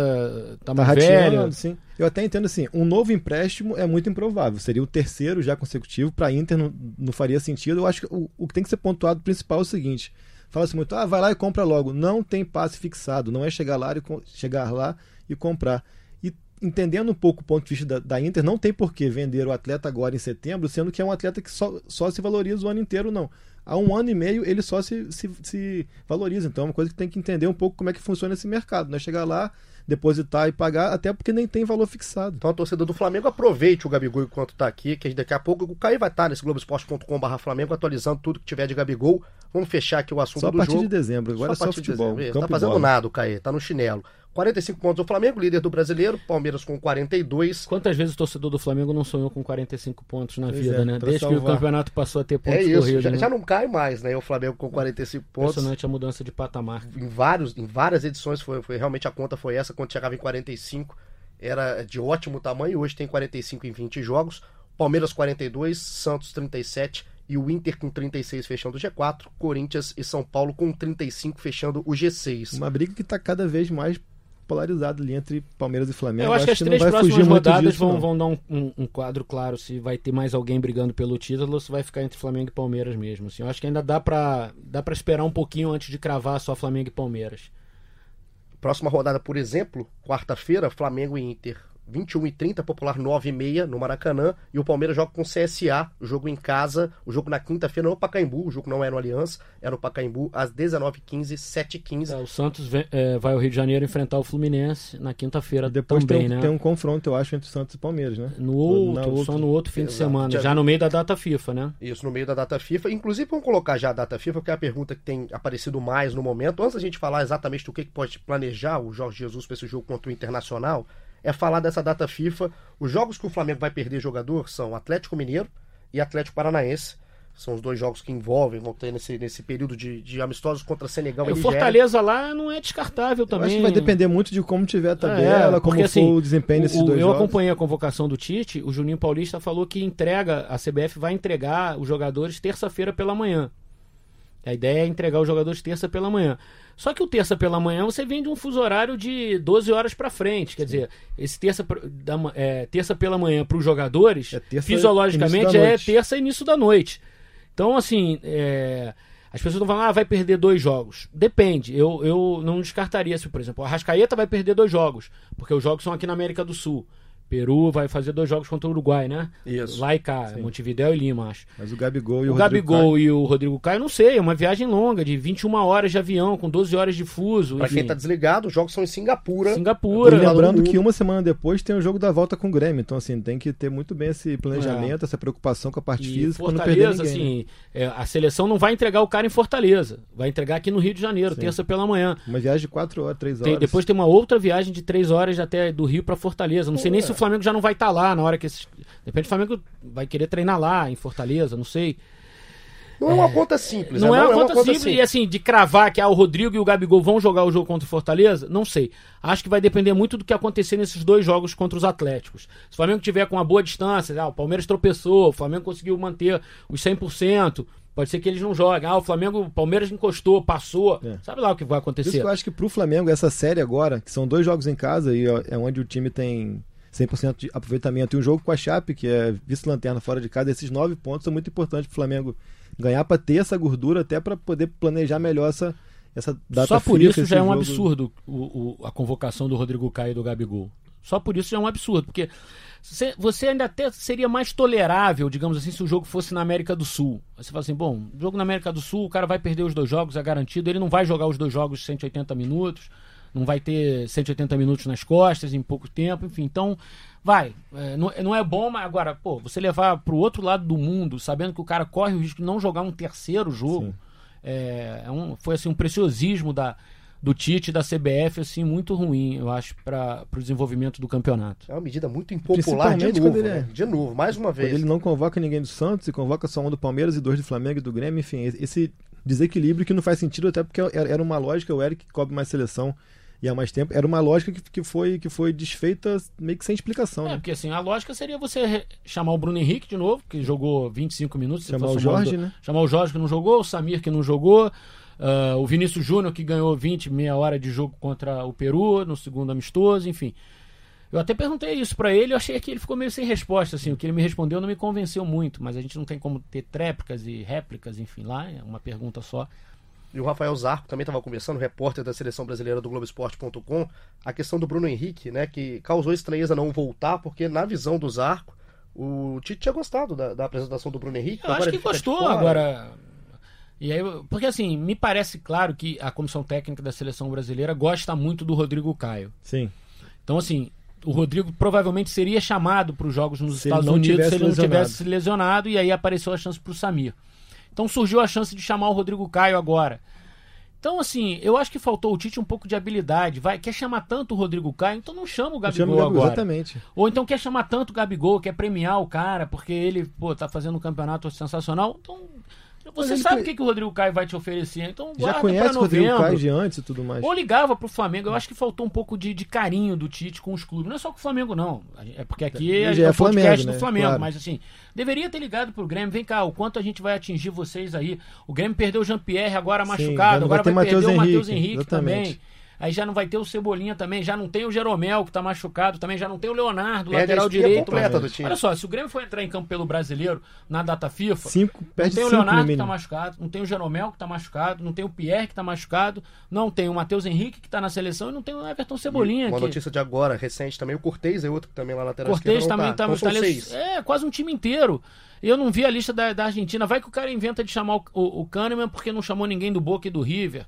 tá Tá velho. sim. Eu até entendo assim, um novo empréstimo é muito improvável. Seria o terceiro já consecutivo. Para Inter não, não faria sentido. Eu acho que o, o que tem que ser pontuado principal é o seguinte: fala-se muito, ah, vai lá e compra logo. Não tem passe fixado. Não é chegar lá e, chegar lá e comprar. E entendendo um pouco o ponto de vista da, da Inter, não tem por que vender o atleta agora em setembro, sendo que é um atleta que só, só se valoriza o ano inteiro, não. Há um ano e meio ele só se, se, se valoriza. Então é uma coisa que tem que entender um pouco como é que funciona esse mercado. Não é chegar lá, depositar e pagar, até porque nem tem valor fixado. Então a torcida do Flamengo aproveite o Gabigol enquanto tá aqui, que daqui a pouco o Caio vai estar nesse globoesporte.com.br Flamengo atualizando tudo que tiver de Gabigol. Vamos fechar aqui o assunto Só a do partir jogo. de dezembro, agora é a só partir de futebol. dezembro. campo Tá e fazendo bola. nada o Caê, tá no chinelo. 45 pontos o Flamengo, líder do brasileiro, Palmeiras com 42. Quantas vezes o torcedor do Flamengo não sonhou com 45 pontos na Pois vida, é, né? Desde que o salvar. campeonato passou a ter pontos É isso, corridos. já, né? já não cai mais, né? O Flamengo com 45 pontos. Impressionante a mudança de patamar. Em, vários, em várias edições foi, foi realmente a conta foi essa, quando chegava em 45 era de ótimo tamanho, hoje tem 45 em 20 jogos. Palmeiras 42, Santos 37 e o Inter com 36 fechando o G4, Corinthians e São Paulo com 35 fechando o G6. Uma briga que está cada vez mais polarizada ali entre Palmeiras e Flamengo. Eu acho que as não três vai próximas rodadas disso, vão, vão dar um, um- um quadro claro se vai ter mais alguém brigando pelo título ou se vai ficar entre Flamengo e Palmeiras mesmo. Assim, eu acho que ainda dá pra, dá pra esperar um pouquinho antes de cravar só Flamengo e Palmeiras. Próxima rodada, por exemplo, quarta-feira, Flamengo e Inter. 21 e 30, Popular 9 e meia no Maracanã. E o Palmeiras joga com o CSA, o jogo em casa, o jogo na quinta-feira no Pacaembu. O jogo não é no Aliança, é no Pacaembu, às 19h15, 7h15. É, o Santos vem- é, vai ao Rio de Janeiro enfrentar o Fluminense na quinta-feira depois também, tem, um- né? tem um confronto, eu acho, entre Santos e Palmeiras, né? No outro, outra. só no outro fim de Exato. semana, Dia- já no meio da data FIFA, né? Isso, no meio da data FIFA. Inclusive, vamos colocar já a data FIFA, porque é a pergunta que tem aparecido mais no momento. Antes da gente falar exatamente do que que pode planejar o Jorge Jesus para esse jogo contra o Internacional, é falar dessa data FIFA. Os jogos que o Flamengo vai perder jogador são Atlético Mineiro e Atlético Paranaense. São os dois jogos que envolvem, vão ter nesse, nesse período de, de amistosos contra Senegal É, e Nigéria. Fortaleza lá não é descartável Eu também. acho que vai depender muito de como tiver a É, tabela, como porque, for assim, o desempenho desses o- dois eu jogos. acompanhei a convocação do Tite, o Juninho Paulista falou que entrega, a CBF vai entregar os jogadores terça-feira pela manhã. A ideia é entregar os jogadores terça pela manhã. Só que o terça pela manhã você vem de um fuso horário de 12 horas pra frente. Quer dizer, esse terça, da é, terça pela manhã para os jogadores, É fisiologicamente, é terça início da noite. Então, assim, é, as pessoas estão falando, ah, vai perder dois jogos. Depende. Eu, eu não descartaria se, por exemplo, o Arrascaeta vai perder dois jogos, porque os jogos são aqui na América do Sul. Peru vai fazer dois jogos contra o Uruguai, né? Isso. Lá e cá, Montevidéu e Lima, acho. Mas o Gabigol e o, O Rodrigo Gabigol e o Rodrigo Caio, não sei, é uma viagem longa, de 21 horas de avião, com 12 horas de fuso. Pra enfim. quem tá desligado, os jogos são em Singapura. E Singapura. Do lembrando que uma semana depois tem o jogo da volta com o Grêmio. Então, assim, tem que ter muito bem esse planejamento, essa preocupação com a parte É. E física pra não perder Fortaleza, ninguém. né? assim, é, a seleção não vai entregar o cara em Fortaleza. Vai entregar aqui no Rio de Janeiro, Sim. terça pela manhã. Uma viagem de 4 horas, 3 Tem- horas. depois tem uma outra viagem de três horas até do Rio pra Fortaleza. Não sei nem Ué. se o Flamengo já não vai estar lá na hora que esses. Depende do Flamengo vai querer treinar lá em Fortaleza, não sei. Não é uma conta simples. Não né? é uma conta simples e assim, de cravar que ah, o Rodrigo e o Gabigol vão jogar o jogo contra o Fortaleza, não sei. Acho que vai depender muito do que acontecer nesses dois jogos contra os Atléticos. Se o Flamengo tiver com uma boa distância, ah, o Palmeiras tropeçou, o Flamengo conseguiu manter os 100%, pode ser que eles não joguem. Ah, o Flamengo, o Palmeiras encostou, passou. É. Sabe lá o que vai Por isso acontecer. que eu acho que pro Flamengo, essa série agora, que são dois jogos em casa e é onde o time tem 100% de aproveitamento, e um jogo com a Chape, que é vice-lanterna fora de casa, esses nove pontos são muito importantes pro Flamengo ganhar pra ter essa gordura, até pra poder planejar melhor essa, essa data Só por isso já é um jogo- absurdo o, o- a convocação do Rodrigo Caio e do Gabigol. Só por isso já é um absurdo, porque você, ainda até seria mais tolerável, digamos assim, se o jogo fosse na América do Sul. Você fala assim, bom, jogo na América do Sul, o cara vai perder os dois jogos, é garantido, ele não vai jogar os dois jogos 180 minutos, não vai ter 180 minutos nas costas em pouco tempo, enfim, então vai. É, não, não é bom, mas agora, pô, você levar pro outro lado do mundo, sabendo que o cara corre o risco de não jogar um terceiro jogo, é, é um, foi assim um preciosismo da, do Tite e da CBF assim muito ruim, eu acho, para o desenvolvimento do campeonato. É uma medida muito impopular de novo, ele né? é- De novo, mais uma Quando vez. ele não convoca ninguém do Santos e convoca só um do Palmeiras e dois do Flamengo e do Grêmio, enfim, esse desequilíbrio que não faz sentido, até porque era uma lógica, o Eric que cobre mais seleção e há mais tempo, era uma lógica que, que, foi, que foi desfeita meio que sem explicação, É, né? porque assim, a lógica seria você chamar o Bruno Henrique de novo, que jogou 25 minutos. Chamar o Jorge, do- né? Chamar o Jorge que não jogou, o Samir que não jogou, ah, o Vinícius Júnior que ganhou 20, meia hora de jogo contra o Peru no segundo amistoso, enfim. Eu até perguntei isso pra ele, eu achei que ele ficou meio sem resposta, assim, o que ele me respondeu não me convenceu muito, mas a gente não tem como ter tréplicas e réplicas, enfim, lá, é uma pergunta só. E o Rafael Zarco também estava conversando, repórter da seleção brasileira do Globoesporte.com, a questão do Bruno Henrique, né? Que causou estranheza não voltar, porque na visão do Zarco, o Tite tinha gostado da, da apresentação do Bruno Henrique. Eu agora acho que gostou agora. E aí, porque assim, me parece claro que a comissão técnica da seleção brasileira gosta muito do Rodrigo Caio. Sim. Então, assim, o Rodrigo provavelmente seria chamado para os jogos nos Se Estados Unidos se ele não lesionado. tivesse se lesionado, e aí apareceu a chance para o Samir. Então surgiu a chance de chamar o Rodrigo Caio agora. Então, assim, eu acho que faltou o Tite um pouco de habilidade. Vai, quer chamar tanto o Rodrigo Caio, então não chama o Gabigol chamo o Gabigol, agora. Exatamente. Ou então quer chamar tanto o Gabigol, quer premiar o cara, porque ele, pô, tá fazendo um campeonato sensacional. Então, você sabe o que, que o Rodrigo Caio vai te oferecer. Então, Já conhece pra o Rodrigo. Caio de antes e tudo mais. Ou ligava pro Flamengo. Eu acho que faltou um pouco de, de carinho do Tite com os clubes. Não é só com o Flamengo, não. É porque aqui é, Já é o podcast Flamengo, do né? Flamengo. Claro. Mas assim, deveria ter ligado pro Grêmio. Vem cá, o quanto a gente vai atingir vocês aí. O Grêmio perdeu o Jean-Pierre agora Sim, machucado. não Agora vai vai, perder Matheus o Matheus Henrique, Henrique também. Aí já não vai ter o Cebolinha também, já não tem o Jeromel que tá machucado também, já não tem o Leonardo, Perde lateral direito. completa do time. Olha só, se o Grêmio for entrar em campo pelo brasileiro na data FIFA, Cinco, não perde tem o Leonardo que tá machucado, não tem o Jeromel que tá machucado, não tem o Pierre que tá machucado, não tem o Matheus Henrique que tá na seleção e não tem o Everton Cebolinha Uma aqui. notícia de agora, recente também, o Cortez é outro que também lá na lateral Cortez também não tá, Então tá seis. É, quase um time inteiro. E eu não vi a lista da, da Argentina. Vai que o cara inventa de chamar o, o, o Kahneman porque não chamou ninguém do Boca e do River.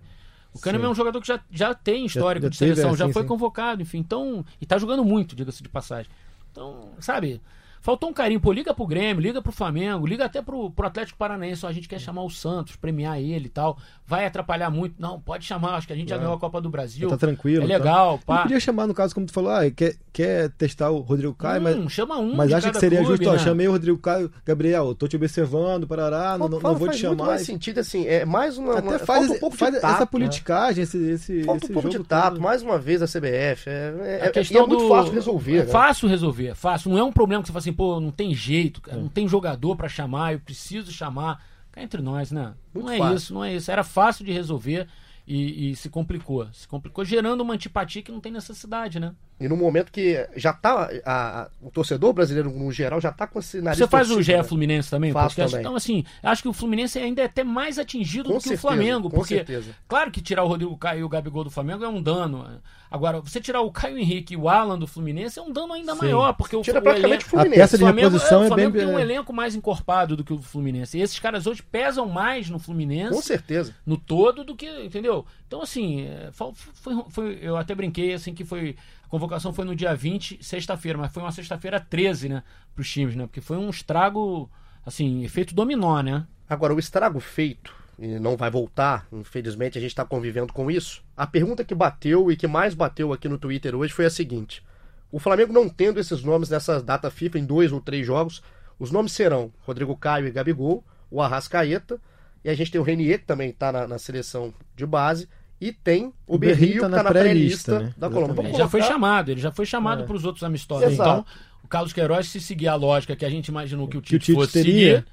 O Kahneman é um jogador que já, já tem histórico já de teve, seleção, é, já sim, foi sim. convocado, enfim. Então, e tá jogando muito, diga-se de passagem. Então, sabe, faltou um carinho. Pô, liga pro Grêmio, liga pro Flamengo, liga até pro, pro Atlético Paranaense. Ó, a gente quer chamar o Santos, premiar ele e tal. Vai atrapalhar muito. Não, pode chamar. Acho que a gente já ganhou a Copa do Brasil. Tá tranquilo. É tá. legal, Ele pá. podia chamar, no caso, como tu falou, ah, quer, quer testar o Rodrigo Caio, mas Hum, chama um Mas de acha que seria clube, justo, ó, né? chamei o Rodrigo Caio, Gabriel, tô te observando, parará, não, não, Fala- não vou te faz muito chamar. mais sentido, assim, é mais uma... Até uma- faz, falta um pouco faz de tato, essa né? politicagem, esse, esse, Falta esse um pouco jogo de tato, todo. mais uma vez a CBF. É, é, A é- questão e é muito do- fácil resolver. É né? fácil resolver, é fácil. Não é um problema que você fala assim, pô, não tem jeito, É. cara, não tem jogador pra chamar, eu preciso chamar. Cá entre nós, né? Muito não é fácil. isso, não é isso. Era fácil de resolver e, e se complicou. Se complicou gerando uma antipatia que não tem necessidade, né? E no momento que já tá. a- a- o torcedor brasileiro, no geral, já tá com esse nariz. Você faz o GE né? Fluminense também? o Faço também. Então, assim, acho que o Fluminense ainda é até mais atingido Com do que certeza, o Flamengo. com porque, certeza. claro que tirar o Rodrigo Caio e o Gabigol do Flamengo é um dano. Agora, você tirar o Caio Henrique e o Alan do Fluminense é um dano ainda maior, porque o, Tira o praticamente o elenco- Fluminense. A peça de Flamengo, reposição é, o é Flamengo bem- tem um é. elenco mais encorpado do que o Fluminense. E esses caras hoje pesam mais no Fluminense Com certeza. no todo do que, entendeu? Então, assim, é, foi, foi- foi- eu até brinquei, assim, que foi, convocação foi no dia 20, sexta-feira, mas foi uma sexta-feira 13, né, pros times, né, porque foi um estrago, assim, efeito dominó, né? Agora, o estrago feito, e não vai voltar, infelizmente a gente está convivendo com isso. A pergunta que bateu e que mais bateu aqui no Twitter hoje foi a seguinte: o Flamengo não tendo esses nomes nessa data FIFA em dois ou três jogos, os nomes serão Rodrigo Caio e Gabigol, o Arrascaeta, e a gente tem o Renier, que também está na, na seleção de base, e tem o, O Berrio tá que na está na pré-lista, pré-lista né? da Colômbia. Exatamente. Ele já foi colocar- chamado, ele já foi chamado É. para os outros amistosos. Exato. Então, o Carlos Queiroz, se seguir a lógica que a gente imaginou que o Que o Tite, Tite fosse teria. seguir,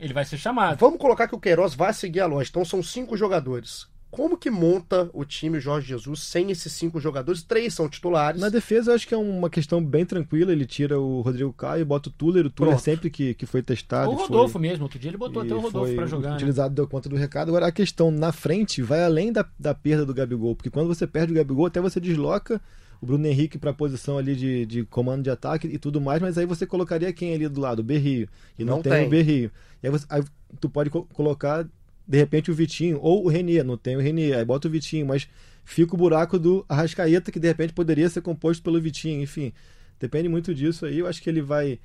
ele vai ser chamado. Vamos colocar que o Queiroz vai seguir a lógica. Então são cinco jogadores. Como que monta o time Jorge Jesus sem esses cinco jogadores? Três são titulares. Na defesa, eu acho que é uma questão bem tranquila. Ele tira o Rodrigo Caio, bota o Tuller. O Tuller Pronto. sempre que, que foi testado. o e foi- Rodolfo mesmo, outro dia ele botou até o Rodolfo para jogar, né? utilizado, deu conta do recado. Agora, a questão na frente vai além da, da perda do Gabigol, porque quando você perde o Gabigol, até você desloca o Bruno Henrique para a posição ali de, de comando de ataque e tudo mais, mas aí você colocaria quem ali do lado? O Berrio. E não, Não tem, tem. o Berrio. E aí, você- aí tu pode co- colocar, de repente, o Vitinho ou o Renier. Não tem o Renier, aí bota o Vitinho, mas fica o buraco do Arrascaeta, que de repente poderia ser composto pelo Vitinho. Enfim, depende muito disso aí. Eu acho que ele vai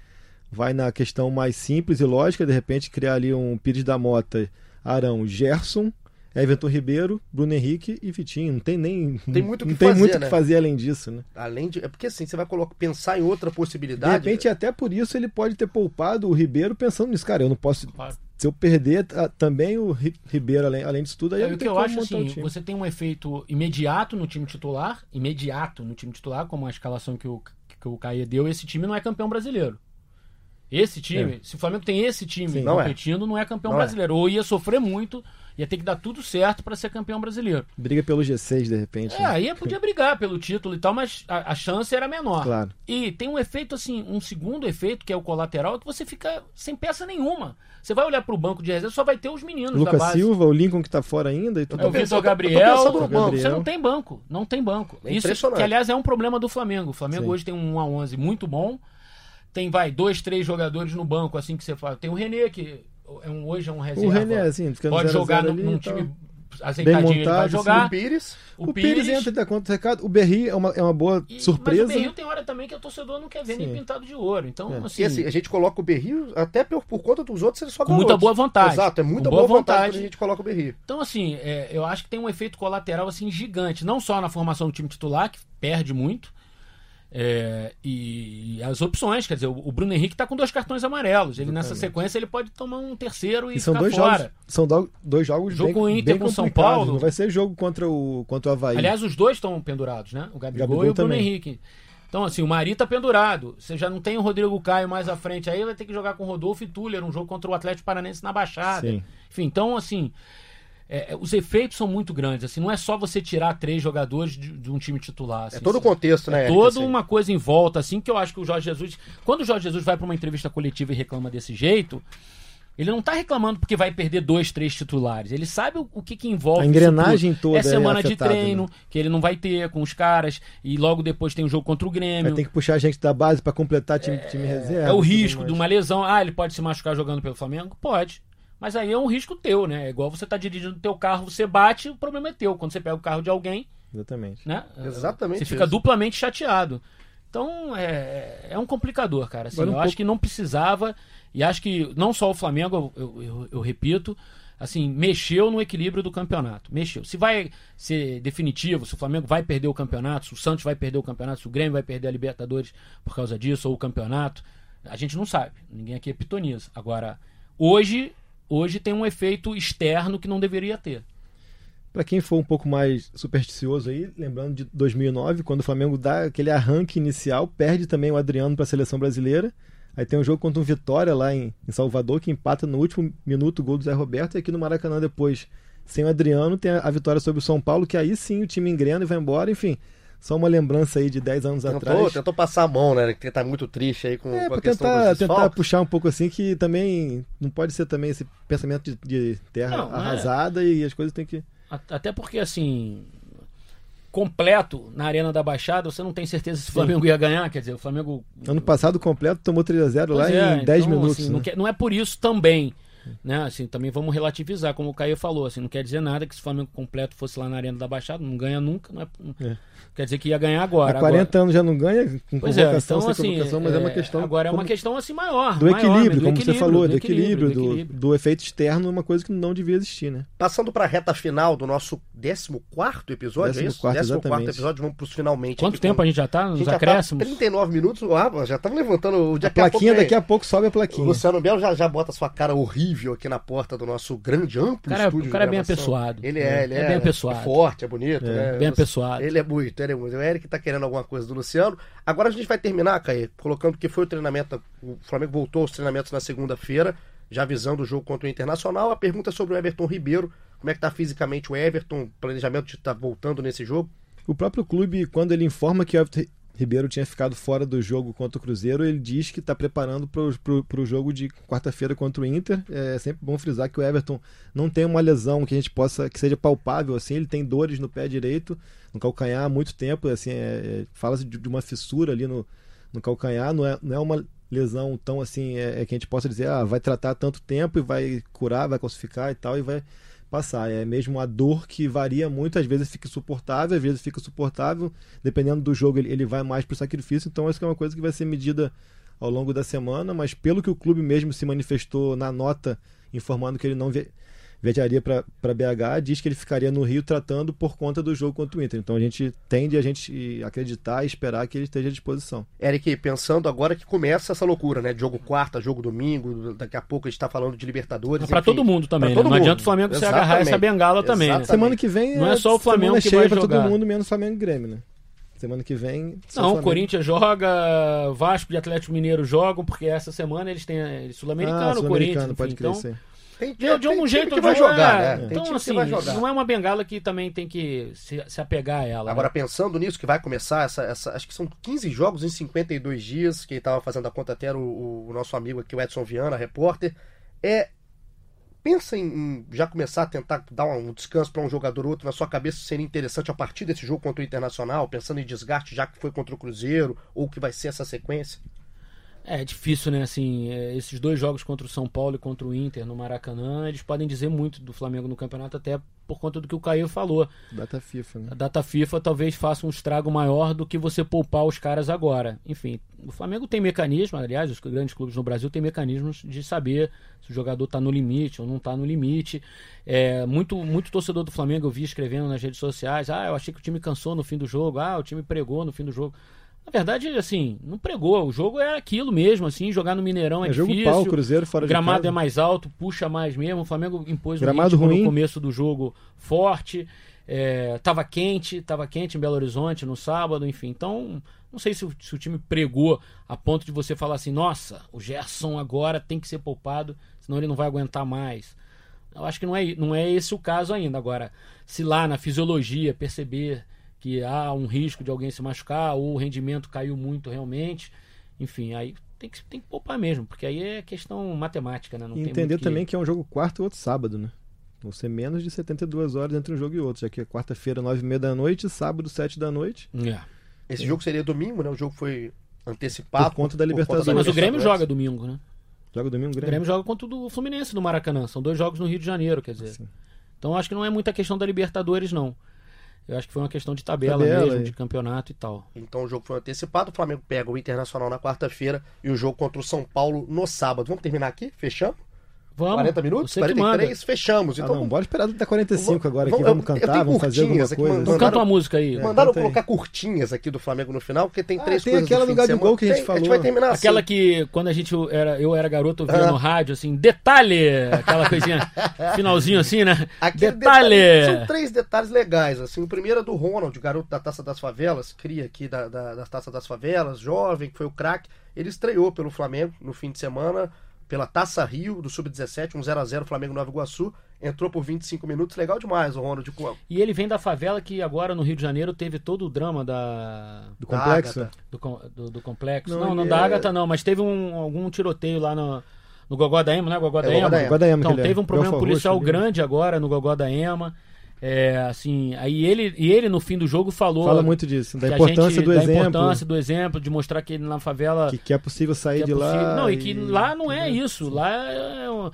vai na questão mais simples e lógica, de repente criar ali um Pires da Mota, Arão, Gerson, Everton Ribeiro, Bruno Henrique e Vitinho. Não tem nem Tem muito o não que tem fazer, muito o né? que fazer além disso, né? Além de. É porque assim, você vai colocar, pensar em outra De possibilidade. repente, até por isso ele pode ter poupado o Ribeiro pensando nisso, cara. Eu não posso. Claro. Se eu perder ah, também o Ri- Ribeiro, além, além disso tudo, aí É, eu não o que eu acho assim, time. você tem um efeito imediato no time titular, imediato no time titular, como a escalação que o, que o Caia deu, esse time não é campeão brasileiro. Esse time, se o Flamengo tem esse time Sim. Não é. competindo, não é campeão Não é. brasileiro. Ou ia sofrer muito, ia ter que dar tudo certo para ser campeão brasileiro. Briga pelo G6, de repente. É, né? aí podia brigar pelo título e tal, mas a, a chance era menor. Claro. E tem um efeito assim, um segundo efeito, que é o colateral, que você fica sem peça nenhuma. Você vai olhar pro banco de reserva, só vai ter os meninos da Lucas base. Silva, o Lincoln que tá fora ainda e tudo. É o Vitor eu Gabriel. banco. Você não tem banco. Não tem banco. É Isso que, aliás, é um problema do Flamengo. O Flamengo Sim. hoje tem um 1 a 11 muito bom. Tem, vai, dois, três jogadores no banco, assim que você fala. Tem o René, que é um, hoje é um reserva. O René, assim, Pode 0 a 0 jogar num, ali num tal. time azeitadinho, ele vai montado, jogar. O Pires. O, Pires, entra e dá conta do recado. O Berri é uma, é uma boa E- surpresa. Mas o Berril tem hora também que o torcedor não quer ver nem Sim. pintado de ouro. Então, É. assim, E assim, a gente coloca o Berrio, até por, por conta dos outros, ele só Com muita outros. boa vontade. Exato, é muita Com boa, boa vontade, vontade. a gente coloca o Berrio. Então, assim, é, eu acho que tem um efeito colateral assim gigante, não só na formação do time titular, que perde muito, é, e, e as opções, quer dizer, o, o Bruno Henrique tá com dois cartões amarelos. Ele nessa sequência ele pode tomar um terceiro e, E são ficar dois fora. jogos, são do- dois jogos Jogo bem, com o Inter, bem com o São complicados. Paulo. Não vai ser jogo contra o, contra o Havaí. Aliás, os dois estão pendurados, né? O Gabigol, Gabigol e o Bruno também. Henrique. Então, assim, o Mari tá pendurado. Você já não tem o Rodrigo Caio mais à frente aí, vai ter que jogar com o Rodolfo e Tuller, um jogo contra o Atlético Paranense na Baixada. Sim. Enfim, então, assim, é, é, os efeitos são muito grandes. Assim, não é só você tirar três jogadores de, de um time titular. assim, É todo o contexto, né? É toda assim. uma coisa em volta, assim, que eu acho que o Jorge Jesus. Quando o Jorge Jesus vai para uma entrevista coletiva e reclama desse jeito, ele não tá reclamando porque vai perder dois, três titulares. Ele sabe o, o que, que envolve. A engrenagem toda É semana é de afetada, treino, né? que ele não vai ter com os caras, e logo depois tem o jogo contra o Grêmio. Vai ter que puxar a gente da base para completar time, time reserva. É o risco de uma lesão. Ah, ele pode se machucar jogando pelo Flamengo? Pode. Mas aí é um risco teu, né? É igual você tá dirigindo o teu carro, você bate, o problema é teu. Quando você pega o carro de alguém, Exatamente. né? Exatamente Você fica isso. duplamente chateado. Então é, é um complicador, cara. Assim, um eu pouco- acho que não precisava, e acho que não só o Flamengo, eu, eu- eu repito, assim, mexeu no equilíbrio do campeonato. Mexeu. Se vai ser definitivo, se o Flamengo vai perder o campeonato, se o Santos vai perder o campeonato, se o Grêmio vai perder a Libertadores por causa disso, ou o campeonato, a gente não sabe. Ninguém aqui é pitoniza. Agora, hoje, hoje tem um efeito externo que não deveria ter. Para quem for um pouco mais supersticioso aí, lembrando de 2009, quando o Flamengo dá aquele arranque inicial, perde também o Adriano para a seleção brasileira. Aí tem um jogo contra o Vitória lá em, em Salvador, que empata no último minuto o gol do Zé Roberto. E aqui no Maracanã depois, sem o Adriano, tem a, a vitória sobre o São Paulo, que aí sim o time engrena e vai embora. Enfim, só uma lembrança aí de 10 anos Tentou, atrás. tentou passar a mão, né? Que tá muito triste aí com, É, com a questão tentar, dos tentar puxar um pouco assim, que também não pode ser também esse pensamento de, de terra Não, é. arrasada e as coisas têm que. A- Até porque, assim, completo na Arena da Baixada, você não tem certeza se o Flamengo ia ganhar. Quer dizer, o Flamengo. Ano passado completo tomou 3x0 lá Pois é, em 10 então, minutos. assim, né? não, quer- não é por isso também. Né? Assim, também vamos relativizar, como o Caio falou. Assim, não quer dizer nada que se o Flamengo completo fosse lá na Arena da Baixada, não ganha nunca. Não é- não- É. Quer dizer que ia ganhar agora. Há 40 anos já não ganha, com Pois é, convocação, então sem assim, mas é, uma questão. Agora é uma como- questão assim maior. do maior, equilíbrio, né? como você falou, do equilíbrio, equilíbrio, do, equilíbrio. do efeito externo, é uma coisa que não devia existir, né? Passando pra reta final do nosso 14 episódio, é isso? 14º, 14 exatamente. episódio, vamos pros finalmente. Quanto aqui tempo com- a gente já tá A nos já tá acréscimos? 39 minutos, ah, já estamos levantando o A daqui plaquinha a pouco, daqui a pouco sobe a O plaquinha. Luciano Bel já, já bota sua cara horrível aqui na porta do nosso grande, amplo O cara- estúdio o cara de é bem apessoado. Ele é, ele É é. bem apessoado. É forte, é bonito, né? Bem apessoado. Ele é muito, ele é muito. O Eric tá querendo alguma coisa do Luciano. Agora a gente vai terminar, Caê, colocando que foi o treinamento. O Flamengo voltou aos treinamentos na segunda-feira, já visando o jogo contra o Internacional. A pergunta é sobre o Everton Ribeiro. Como é que tá fisicamente o Everton? Planejamento de estar voltando nesse jogo? O próprio clube, quando ele informa que o Everton Ribeiro tinha ficado fora do jogo contra o Cruzeiro, ele diz que está preparando para o jogo de quarta-feira contra o Inter. É sempre bom frisar que o Everton não tem uma lesão que a gente possa que seja palpável assim. Ele tem dores no pé direito, no calcanhar há muito tempo. Assim, é- é- fala-se de, de uma fissura ali no, no calcanhar. Não é, não é uma lesão tão assim é, é que a gente possa dizer ah, vai tratar tanto tempo e vai curar, vai calcificar e tal e vai passar. É mesmo a dor que varia muito, às vezes fica insuportável, às vezes fica suportável, dependendo do jogo ele, ele vai mais pro sacrifício, então isso é uma coisa que vai ser medida ao longo da semana, mas pelo que o clube mesmo se manifestou na nota informando que ele não viajaria para BH, diz que ele ficaria no Rio tratando por conta do jogo contra o Inter. Então a gente tende a gente acreditar e esperar que ele esteja à disposição. Eric, pensando agora que começa essa loucura, né? Jogo quarta, jogo domingo, daqui a pouco a gente tá falando de Libertadores. Pra enfim. todo mundo também, Pra né? todo Não mundo. adianta o Flamengo se agarrar essa Exatamente. bengala também, né? Exatamente. Semana que vem Não é só o Flamengo que vai jogar. todo mundo, menos Flamengo e Grêmio, né? Semana que vem. Não, o Flamengo. Corinthians joga, Vasco e Atlético Mineiro jogam, porque essa semana eles têm eh, Ah, Sul-Americano, Sul-Americano, Corinthians, pode enfim, crer, então, sim. Tem, de, de algum time jeito que vai jogar, né? é. Tem Então, assim, que não é uma bengala que também tem que se, se apegar a ela. Agora, né? pensando nisso, que vai começar, essa, essa, acho que são 15 jogos em 52 dias, quem estava fazendo a conta até era o, o nosso amigo aqui, o Edson Viana, repórter. É, pensa em, em já começar a tentar dar um descanso para um jogador ou outro, na sua cabeça seria interessante a partir desse jogo contra o Internacional, pensando em desgaste já que foi contra o Cruzeiro, ou que vai ser essa sequência? É difícil, né? Assim, é, esses dois jogos contra o São Paulo e contra o Inter no Maracanã, eles podem dizer muito do Flamengo no campeonato, até por conta do que o Caio falou. Data FIFA, né? A data FIFA talvez faça um estrago maior do que você poupar os caras agora. Enfim, o Flamengo tem mecanismo, aliás, os grandes clubes no Brasil têm mecanismos de saber se o jogador está no limite ou não está no limite. É, muito, muito torcedor do Flamengo eu vi escrevendo nas redes sociais: ah, eu achei que o time cansou no fim do jogo, ah, o time pregou no fim do jogo. Na verdade, assim, não pregou. O jogo é aquilo mesmo, assim, jogar no Mineirão é, É jogo difícil. pau, Cruzeiro fora gramado é mais alto, puxa mais mesmo. O Flamengo impôs um Gramado ritmo ruim. no começo do jogo forte. É, tava quente, tava quente em Belo Horizonte no sábado, enfim. Então, não sei se o, se o time pregou a ponto de você falar assim: nossa, o Gerson agora tem que ser poupado, senão ele não vai aguentar mais. Eu acho que não é, não é esse o caso ainda. Agora, se lá na fisiologia perceber que há um risco de alguém se machucar ou o rendimento caiu muito realmente, enfim, aí tem que, tem que poupar mesmo, porque aí é questão matemática, né? Não E tem entender que- também que é um jogo quarto e outro sábado, né? Vão ser menos de 72 horas entre um jogo e outro, já que é quarta-feira, 9h30 da noite, sábado, 7 da noite. É. Esse jogo seria domingo, né? O jogo foi antecipado. Por conta da Libertadores. Sim, mas o Grêmio joga domingo, né? Joga domingo, O Grêmio. Grêmio joga contra o Fluminense no Maracanã. São dois jogos no Rio de Janeiro, quer dizer. Sim. Então acho que não é muita questão da Libertadores, não. Eu acho que foi uma questão de tabela, Tabela, mesmo, e- de campeonato e tal. Então o jogo foi antecipado, o Flamengo pega o Internacional na quarta-feira e o jogo contra o São Paulo no sábado. Vamos terminar aqui? Fechamos? Vamos. 40 minutos? Você que 43? Fechamos. Ah, Então não, bora esperar até 45 agora aqui, Vamos- vamos eu- eu cantar, vamos fazer alguma coisa. mano. Então Mandaram- canta uma música aí. É. Mandaram colocar curtinhas aqui do Flamengo no final, porque tem Ah, três tem coisas aquela do Gabigol semana. que a gente Tem, falou. A gente vai terminar assim. Aquela que, quando a gente era, eu era garoto, eu via no rádio, assim, detalhe! Aquela coisinha, finalzinho assim, né? Aquele detalhe! detalhe- São três detalhes legais. Assim, o primeiro é do Ronald, garoto da Taça das Favelas, cria aqui da, da, da Taça das Favelas, jovem, que foi o craque. Ele estreou pelo Flamengo no fim de semana. Pela Taça Rio do Sub-17, um 0x0 Flamengo Nova Iguaçu. Entrou por 25 minutos, legal demais o Ronald. com- E ele vem da favela que agora no Rio de Janeiro teve todo o drama da, Do complexo? Do, do- do complexo. Não, Não, não, ele da é- Ágata não, mas teve um, algum tiroteio lá no, no Gogó da Ema, né? Gogó da É, Gogó Ema. da Ema. Gogó da Ema, Então, é. teve um problema policial grande agora no Gogó da Ema. É, assim, aí ele, e ele no fim do jogo falou Fala muito disso, da importância gente- do da exemplo. importância do exemplo, de mostrar que ele na favela Que, que é possível sair é de lá. possível. Não, e que lá não é isso. Lá é um-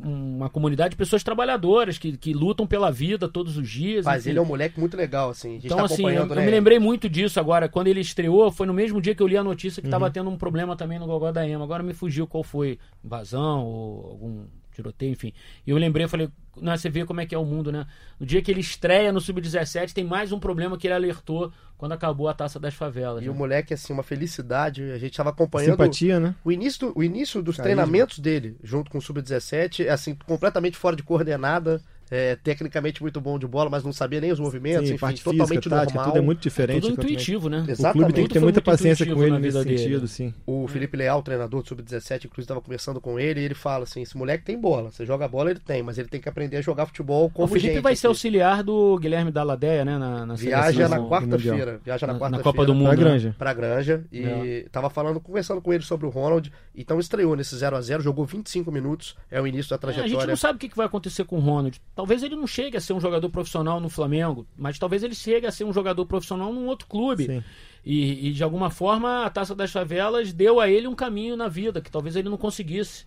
uma comunidade de pessoas trabalhadoras que, que lutam pela vida todos os dias. Mas enfim. ele é um moleque muito legal, assim. A gente Então, tá assim, eu, acompanhando, eu né? me lembrei muito disso agora. Quando ele estreou, foi no mesmo dia que eu li a notícia que Uhum. estava tendo um problema também no Gogó da Ema. Agora me fugiu qual foi. Invasão ou algum tiroteio, enfim. E eu lembrei, eu falei, né, você vê como é que é o mundo, né? No dia que ele estreia no Sub-17, tem mais um problema que ele alertou quando acabou a Taça das Favelas. E né? o moleque, assim, uma felicidade. A gente tava acompanhando Simpatia, né? o início, do- o início dos Carisma. treinamentos dele, junto com o Sub-17, é, assim, completamente fora de coordenada. É, tecnicamente muito bom de bola, mas não sabia nem os movimentos, Sim, enfim, parte totalmente física, tática, normal. tudo é muito diferente. Tudo totalmente. intuitivo, né? O clube Exatamente. tem que ter Tudo muita paciência com ele nesse vida dele. sentido, sim. O Felipe Leal, treinador do Sub-17, inclusive estava conversando com ele, e ele fala assim: esse moleque tem bola, você joga bola, ele tem, mas ele tem que aprender a jogar futebol como o Felipe gente, vai ser assim. auxiliar do Guilherme Daladeia, né? Na, na Viaja na quarta-feira. Viaja na, na, na quarta-feira. Copa do Mundo. Pra né? Granja. Pra Granja. E É. tava falando, conversando com ele sobre o Ronald. Então estreou nesse 0x0, jogou 25 minutos. É o início da É, a trajetória. gente não sabe o que vai acontecer com o Ronald. Talvez ele não chegue a ser um jogador profissional no Flamengo, mas talvez ele chegue a ser um jogador profissional num outro clube. E, e, de alguma forma a Taça das Favelas deu a ele um caminho na vida que talvez ele não conseguisse.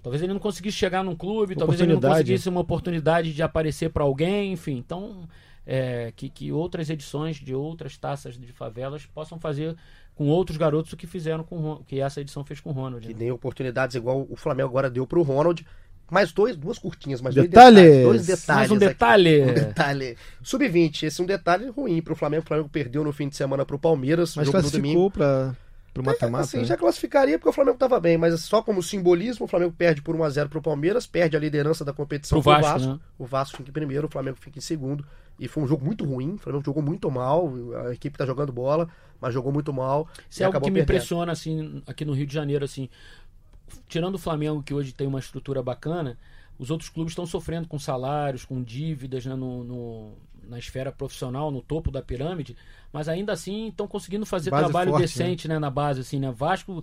Talvez ele não conseguisse chegar num clube, talvez ele não conseguisse uma oportunidade de aparecer para alguém, enfim. Então, é, que, que outras edições de outras taças de favelas possam fazer com outros garotos o que fizeram com o que essa edição fez com o Ronald. Que né? nem oportunidades igual o Flamengo agora deu pro Ronald. Mais dois, duas curtinhas, mais Detalhes. dois detalhes. Dois detalhes Mais um detalhe. Um detalhe. Sub-20, esse é um detalhe ruim pro Flamengo. O Flamengo perdeu no fim de semana pro Palmeiras. Mas jogo no domingo. classificou pra, pro mata-mata. Assim, né? já classificaria porque o Flamengo estava bem, mas só como simbolismo, o Flamengo perde por 1x0 pro Palmeiras, perde a liderança da competição Pro pro Vasco, Vasco. né? O Vasco fica em primeiro, o Flamengo fica em segundo. E foi um jogo muito ruim, o Flamengo jogou muito mal, a equipe tá jogando bola, mas jogou muito mal. Isso é algo que me perdendo. impressiona, assim, aqui no Rio de Janeiro, assim. Tirando o Flamengo, que hoje tem uma estrutura bacana, os outros clubes estão sofrendo com salários, com dívidas né, no, no- na esfera profissional, no topo da pirâmide, mas ainda assim estão conseguindo fazer Base trabalho forte, decente né? na base, assim, né? Vasco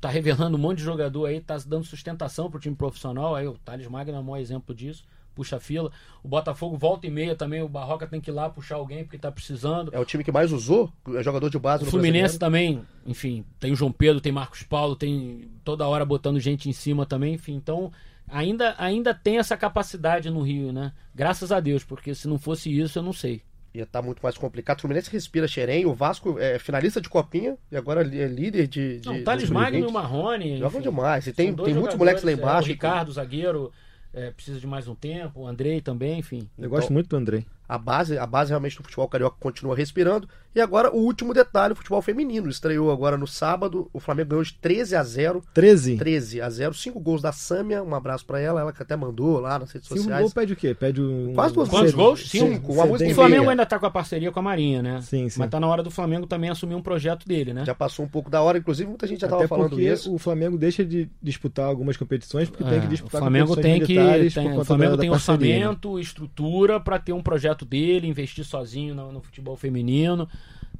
tá revelando um monte de jogador aí, tá dando sustentação pro time profissional, aí o Thales Magno é o maior exemplo disso. Puxa fila. O Botafogo volta e meia também. O Barroca tem que ir lá puxar alguém porque tá precisando. É o time que mais usou, é jogador de base O no Fluminense brasileiro. também, enfim, tem o João Pedro, tem Marcos Paulo, tem toda hora botando gente em cima também, enfim. Então, ainda, ainda tem essa capacidade no Rio, né? Graças a Deus, porque se não fosse isso, eu não sei. Ia estar muito mais complicado. O Fluminense respira xerém, o Vasco é finalista de copinha e agora é líder de. de Não, Thales Sub-20. Magno e o Marrone. Jogam demais. E tem, tem muitos moleques lá é, embaixo. o Ricardo, zagueiro, é, precisa de mais um tempo. O Andrei também, enfim. Eu gosto muito do Andrei. A base, a base realmente do futebol carioca continua respirando. E agora o último detalhe, o futebol feminino. Estreou agora no sábado. O Flamengo ganhou de 13 a 0. 13. 13 a 0. Cinco gols da Sâmia. Um abraço pra ela. Ela que até mandou lá nas redes Cinco sociais. gol pede o quê? Pede um. Quase duas Quantos gols? Cinco. Uma música O Flamengo ainda tá com a parceria com a Marinha, né? Sim, sim. Mas tá na hora do Flamengo também assumir um projeto dele, né? Já passou um pouco da hora. Inclusive, muita gente já Até tava falando isso. o Flamengo deixa de disputar algumas competições porque tem É, que disputar o Flamengo competições tem que militares tem, por o Flamengo tem parceria, né? orçamento, estrutura para ter um projeto dele, investir sozinho no, no futebol feminino.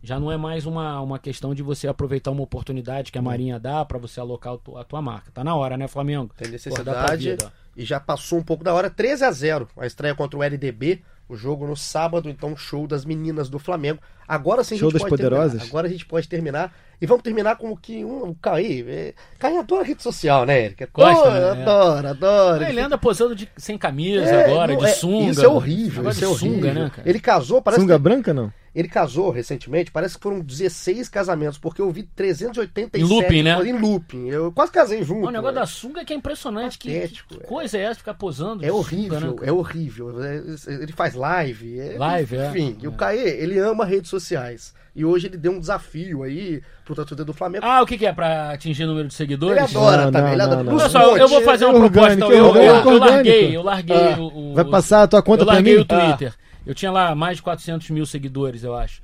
Já não é mais uma, uma questão de você aproveitar uma oportunidade que a Marinha dá para você alocar a tua marca. Tá na hora, né, Flamengo? Tem necessidade. E já passou um pouco da hora. 13 a 0 A estreia contra o LDB. O jogo no sábado, então show das meninas do Flamengo. Agora sim a Show gente das pode terminar. poderosas? Agora a gente pode terminar. E vamos terminar com o que um, o Caí. É, Caí adora rede social, né, Eric? Gosta, Adora, né? adora, adora. Ele anda posando de, sem camisa É, agora, não, de é, sunga. Isso é horrível, Agora isso é horrível. sunga, né, cara? Ele casou, parece Sunga que branca, não? ele casou recentemente, parece que foram 16 casamentos, porque eu vi 387 Em looping, né? Em looping. Eu quase casei junto. O negócio né? da sunga que é impressionante. Que, Patético, que é. coisa é essa ficar posando? É sunga, horrível, né, cara? é horrível. É, Ele faz live. é- Live, é. Enfim, e o É. Caê, ele ama redes sociais. E hoje ele deu um desafio aí pro torcedor do Flamengo. Ah, o que, que é? Pra atingir o número de seguidores? ele adora Não, também. não, ele adora. não, não. Nos Olha só, eu, vou fazer uma proposta. orgânico, Eu, eu, eu, larguei, eu larguei Ah, o, o- Vai passar a tua conta eu larguei mim? o Twitter. Eu tinha lá mais de 400 mil seguidores, eu acho.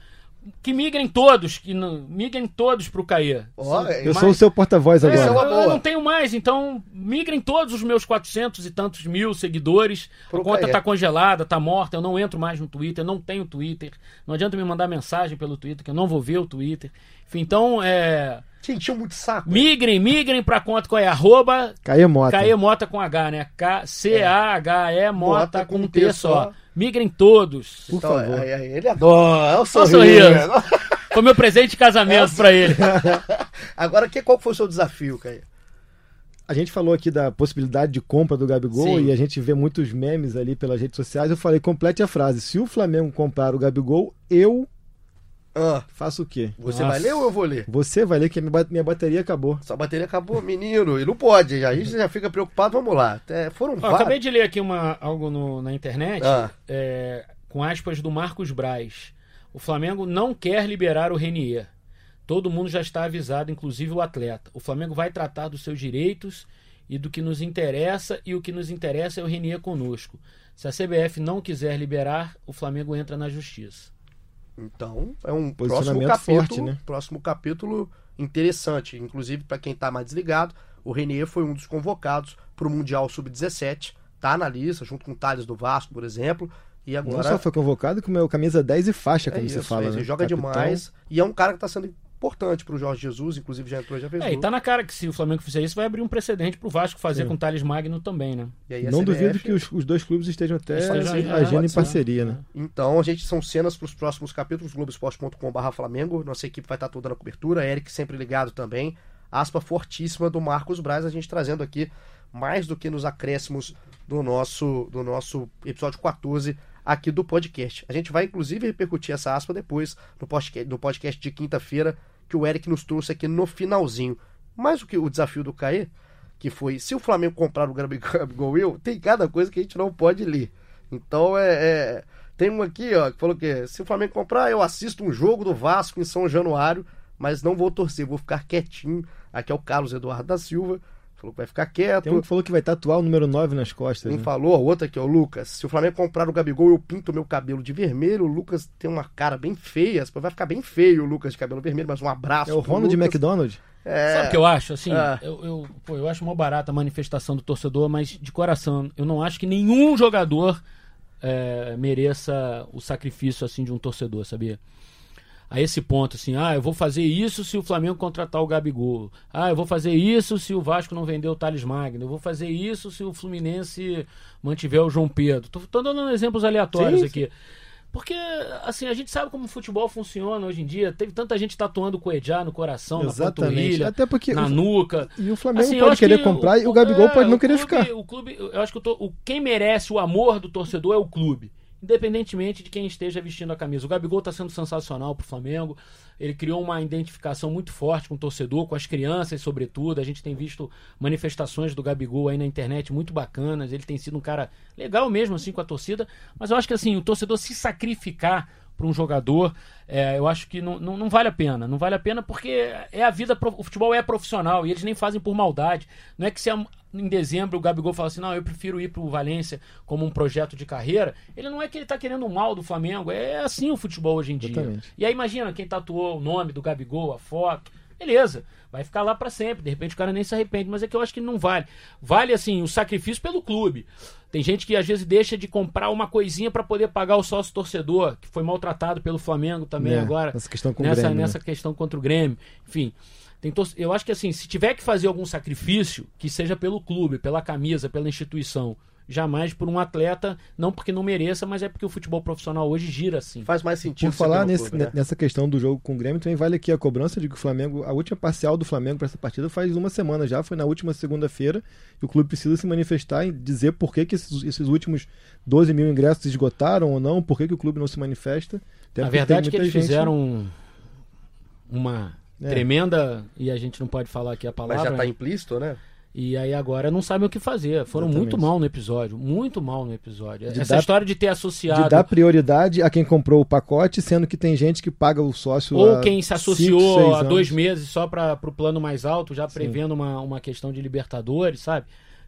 Que migrem todos, que não, migrem todos pro Caê. Ó, Sim, é, Eu mas- sou o seu porta-voz É, é agora. uma eu, eu não tenho mais, então migrem todos os meus 400 e tantos mil seguidores. Pro a conta Caê. tá congelada, tá morta, eu não entro mais no Twitter, eu não tenho Twitter. Não adianta me mandar mensagem pelo Twitter, que eu não vou ver o Twitter. Enfim, então, é, Gente, tinha muito saco. migrem, migrem pra conta qual é? Arroba Caê Mota. Caê Mota com H, né? C-A-H-E Mota, com com T T só. só. Migrem todos. Por Então, favor. é- é- ele adora. É o Só sorriso. sorriso. Foi meu presente de casamento pra ele. Agora, que, qual foi o seu desafio, Caio? A gente falou aqui da possibilidade de compra do Gabigol Sim. e a gente vê muitos memes ali pelas redes sociais. Eu falei, complete a frase. Se o Flamengo comprar o Gabigol, eu Ah, faço o quê? você Nossa. vai ler ou eu vou ler? Você vai ler que minha ba- minha bateria acabou. Sua bateria acabou, menino. E não pode. A gente já fica preocupado. Vamos lá. É, foram vários. acabei de ler aqui uma, algo no- na internet, Ah. é, com aspas do Marcos Braz. O Flamengo não quer liberar o Renier. Todo mundo já está avisado, inclusive o atleta. O Flamengo vai tratar dos seus direitos e do que nos interessa, e o que nos interessa é o Renier conosco. Se a CBF não quiser liberar, o Flamengo entra na justiça. Então, é um próximo capítulo, forte, né? próximo capítulo interessante. Inclusive, para quem tá mais desligado, o Renier foi um dos convocados para o Mundial Sub-17. Tá na lista, junto com o Thales do Vasco, por exemplo. E Não agora. só foi convocado, como é camisa 10 e faixa, é como você isso, fala. ele né? joga Capitão. demais. E é um cara que tá sendo importante pro Jorge Jesus, inclusive já entrou e já fez É, e tá na cara que se o Flamengo fizer isso, vai abrir um precedente pro Vasco fazer com o Thales Magno também, né? E Não CBF duvido que os, os dois clubes estejam até é, agindo em ser. parceria, né? Então, a gente são cenas para os próximos capítulos, globoesporte.com.br Flamengo. Nossa equipe vai estar toda na cobertura. Eric sempre ligado também. Aspa fortíssima do Marcos Braz, a gente trazendo aqui mais do que nos acréscimos do nosso, do nosso episódio 14 aqui do podcast. A gente vai, inclusive, repercutir essa aspa depois no podcast, de quinta-feira que o Eric nos trouxe aqui no finalzinho. Mais do que o desafio do Caê, que foi se o Flamengo comprar o Gabi- Gabigol eu, tem cada coisa que a gente não pode ler. Então é, é- Tem um aqui, ó, que falou que se o Flamengo comprar, eu assisto um jogo do Vasco em São Januário, mas não vou torcer, vou ficar quietinho. Aqui é o Carlos Eduardo da Silva. Falou que vai ficar quieto. Tem um que falou que vai tatuar o número 9 nas costas. Quem né? falou, a outra aqui, ó, o Lucas. Se o Flamengo comprar o Gabigol, eu pinto meu cabelo de vermelho. O Lucas tem uma cara bem feia. Vai ficar bem feio o Lucas de cabelo vermelho, mas um abraço. É o Ronald Lucas. McDonald? É, Sabe o que eu acho? Assim, Ah. eu, eu, pô, eu acho mó barata a manifestação do torcedor, mas de coração, eu não acho que nenhum jogador é, mereça o sacrifício assim de um torcedor, sabia? A esse ponto, assim, ah, eu vou fazer isso se o Flamengo contratar o Gabigol. Ah, eu vou fazer isso se o Vasco não vender o Thales Magno. Eu vou fazer isso se o Fluminense mantiver o João Pedro. Tô, tô dando exemplos aleatórios Sim, aqui. Porque, assim, a gente sabe como o futebol funciona hoje em dia. Teve tanta gente tatuando o Coedjá no coração, na Exatamente. panturrilha, Até porque na o- nuca. E o Flamengo Assim, pode querer que comprar e o Gabigol é, pode não o querer clube- ficar. O clube, eu acho que eu tô, o, quem merece o amor do torcedor é o clube. Independentemente de quem esteja vestindo a camisa. O Gabigol está sendo sensacional pro Flamengo. Ele criou uma identificação muito forte com o torcedor, com as crianças, sobretudo. A gente tem visto manifestações do Gabigol aí na internet muito bacanas. Ele tem sido um cara legal mesmo, assim, com a torcida. Mas eu acho que, assim, o torcedor se sacrificar para um jogador, é, eu acho que não, não, não vale a pena. Não vale a pena porque é a vida, o futebol é profissional e eles nem fazem por maldade. Não é que se a- em dezembro o Gabigol fala assim, não, eu prefiro ir para o Valência como um projeto de carreira. Ele não é que ele tá querendo o mal do Flamengo, é assim o futebol hoje em dia. Exatamente. E aí imagina quem tatuou o nome do Gabigol, a foto, beleza, vai ficar lá para sempre. De repente o cara nem se arrepende, mas é que eu acho que não vale. Vale assim o sacrifício pelo clube. Tem gente que às vezes deixa de comprar uma coisinha para poder pagar o sócio torcedor, que foi maltratado pelo Flamengo também É, agora. nessa questão com o nessa, Grêmio, né? nessa questão contra o Grêmio. Enfim, eu acho que assim, se tiver que fazer algum sacrifício, que seja pelo clube, pela camisa, pela instituição. Jamais por um atleta, não porque não mereça, mas é porque o futebol profissional hoje gira assim. Faz mais sentido Por falar nesse- clube, né? nessa questão do jogo com o Grêmio, também vale aqui a cobrança de que o Flamengo, a última parcial do Flamengo para essa partida faz uma semana já, foi na última segunda-feira, e o clube precisa se manifestar e dizer por que, que esses, esses últimos 12 mil ingressos esgotaram ou não, por que, que o clube não se manifesta. Até Na porque verdade, tem que eles gente- fizeram uma É. tremenda, e a gente não pode falar aqui a Mas palavra, já tá né? implícito, né? E aí agora não sabem o que fazer. Foram Exatamente. muito mal no episódio, muito mal no episódio. De Essa dar- história de ter associado De dar prioridade a quem comprou o pacote, sendo que tem gente que paga o sócio ou quem se cinco, associou seis há dois meses só para o plano mais alto, já prevendo uma, uma questão de Libertadores, sabe?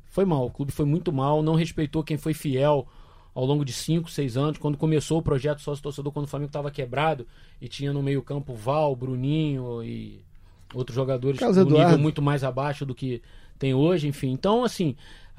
Foi mal, o clube foi muito mal, não respeitou quem foi fiel ao longo de 5, 6 anos, quando começou o projeto sócio torcedor, quando o Flamengo estava quebrado e tinha no meio-campo Val, Bruninho e outros jogadores Carlos com um nível muito mais abaixo do que tem hoje, enfim. Então, assim,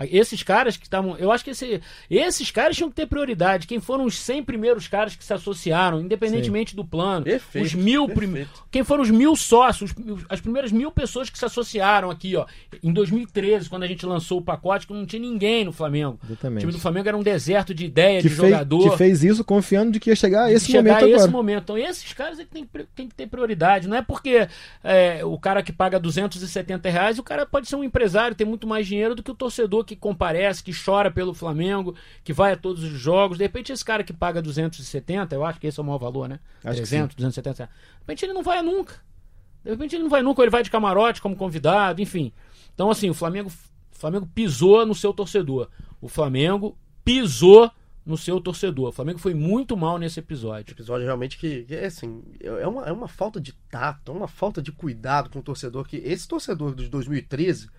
esses caras que estavam. Eu acho que esse- esses caras tinham que ter prioridade. Quem foram os 100 primeiros caras que se associaram, independentemente do plano? Perfeito, os mil primeiros. Quem foram os mil sócios, os- as primeiras mil pessoas que se associaram aqui, ó. Em 2013, quando a gente lançou o pacote, que não tinha ninguém no Flamengo. O Exatamente. time do Flamengo era um deserto de ideia, que, de fez, jogador que fez isso confiando de que ia chegar a esse chegar momento a esse agora. momento. Então, esses caras é que tem, tem que ter prioridade. Não é porque é, o cara que paga 270 reais, o cara pode ser um empresário, ter muito mais dinheiro do que o torcedor que comparece, que chora pelo Flamengo, que vai a todos os jogos. De repente, esse cara que paga 270, eu acho que esse é o maior valor, né? Acho que 300, 270 reais. De repente, ele não vai nunca. De repente, ele não vai nunca, ou ele vai de camarote como convidado, enfim. Então, assim, o Flamengo, o Flamengo pisou no seu torcedor. O Flamengo pisou no seu torcedor. O Flamengo foi muito mal nesse episódio. episódio realmente que, que é assim, é uma, é uma falta de tato, é uma falta de cuidado com o torcedor, que esse torcedor de 2013,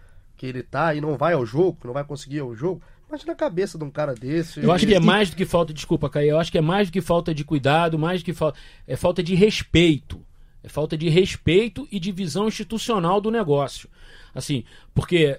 que ele tá e não vai ao jogo, que não vai conseguir ir ao jogo, imagina a cabeça de um cara desse. Eu acho que é mais do que falta, desculpa, Caio, eu acho que é mais do que falta de cuidado, mais do que falta. É falta de respeito. É falta de respeito e de visão institucional do negócio. Assim, porque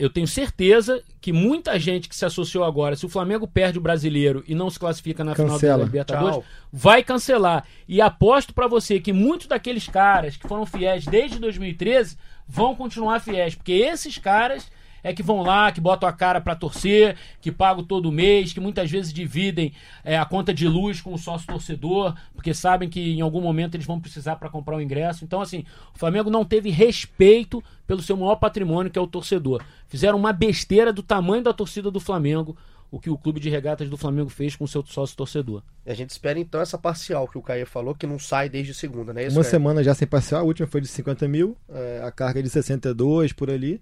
eu tenho certeza que muita gente que se associou agora, se o Flamengo perde o brasileiro e não se classifica na final Cancela. da Libertadores, Tchau. vai cancelar. E aposto pra você que muitos daqueles caras que foram fiéis desde 2013 vão continuar fiéis, porque esses caras é que vão lá, que botam a cara pra torcer, que pagam todo mês, que muitas vezes dividem é, a conta de luz com o sócio torcedor, porque sabem que em algum momento eles vão precisar pra comprar o ingresso. Então, assim, o Flamengo não teve respeito pelo seu maior patrimônio, que é o torcedor. Fizeram uma besteira do tamanho da torcida do Flamengo, o que o clube de regatas do Flamengo fez com o seu sócio torcedor. A gente espera então essa parcial que o Caio falou, que não sai desde segunda, né? Isso, Uma Caio? semana já sem parcial, a última foi de 50 mil, é, a carga é de 62 por ali.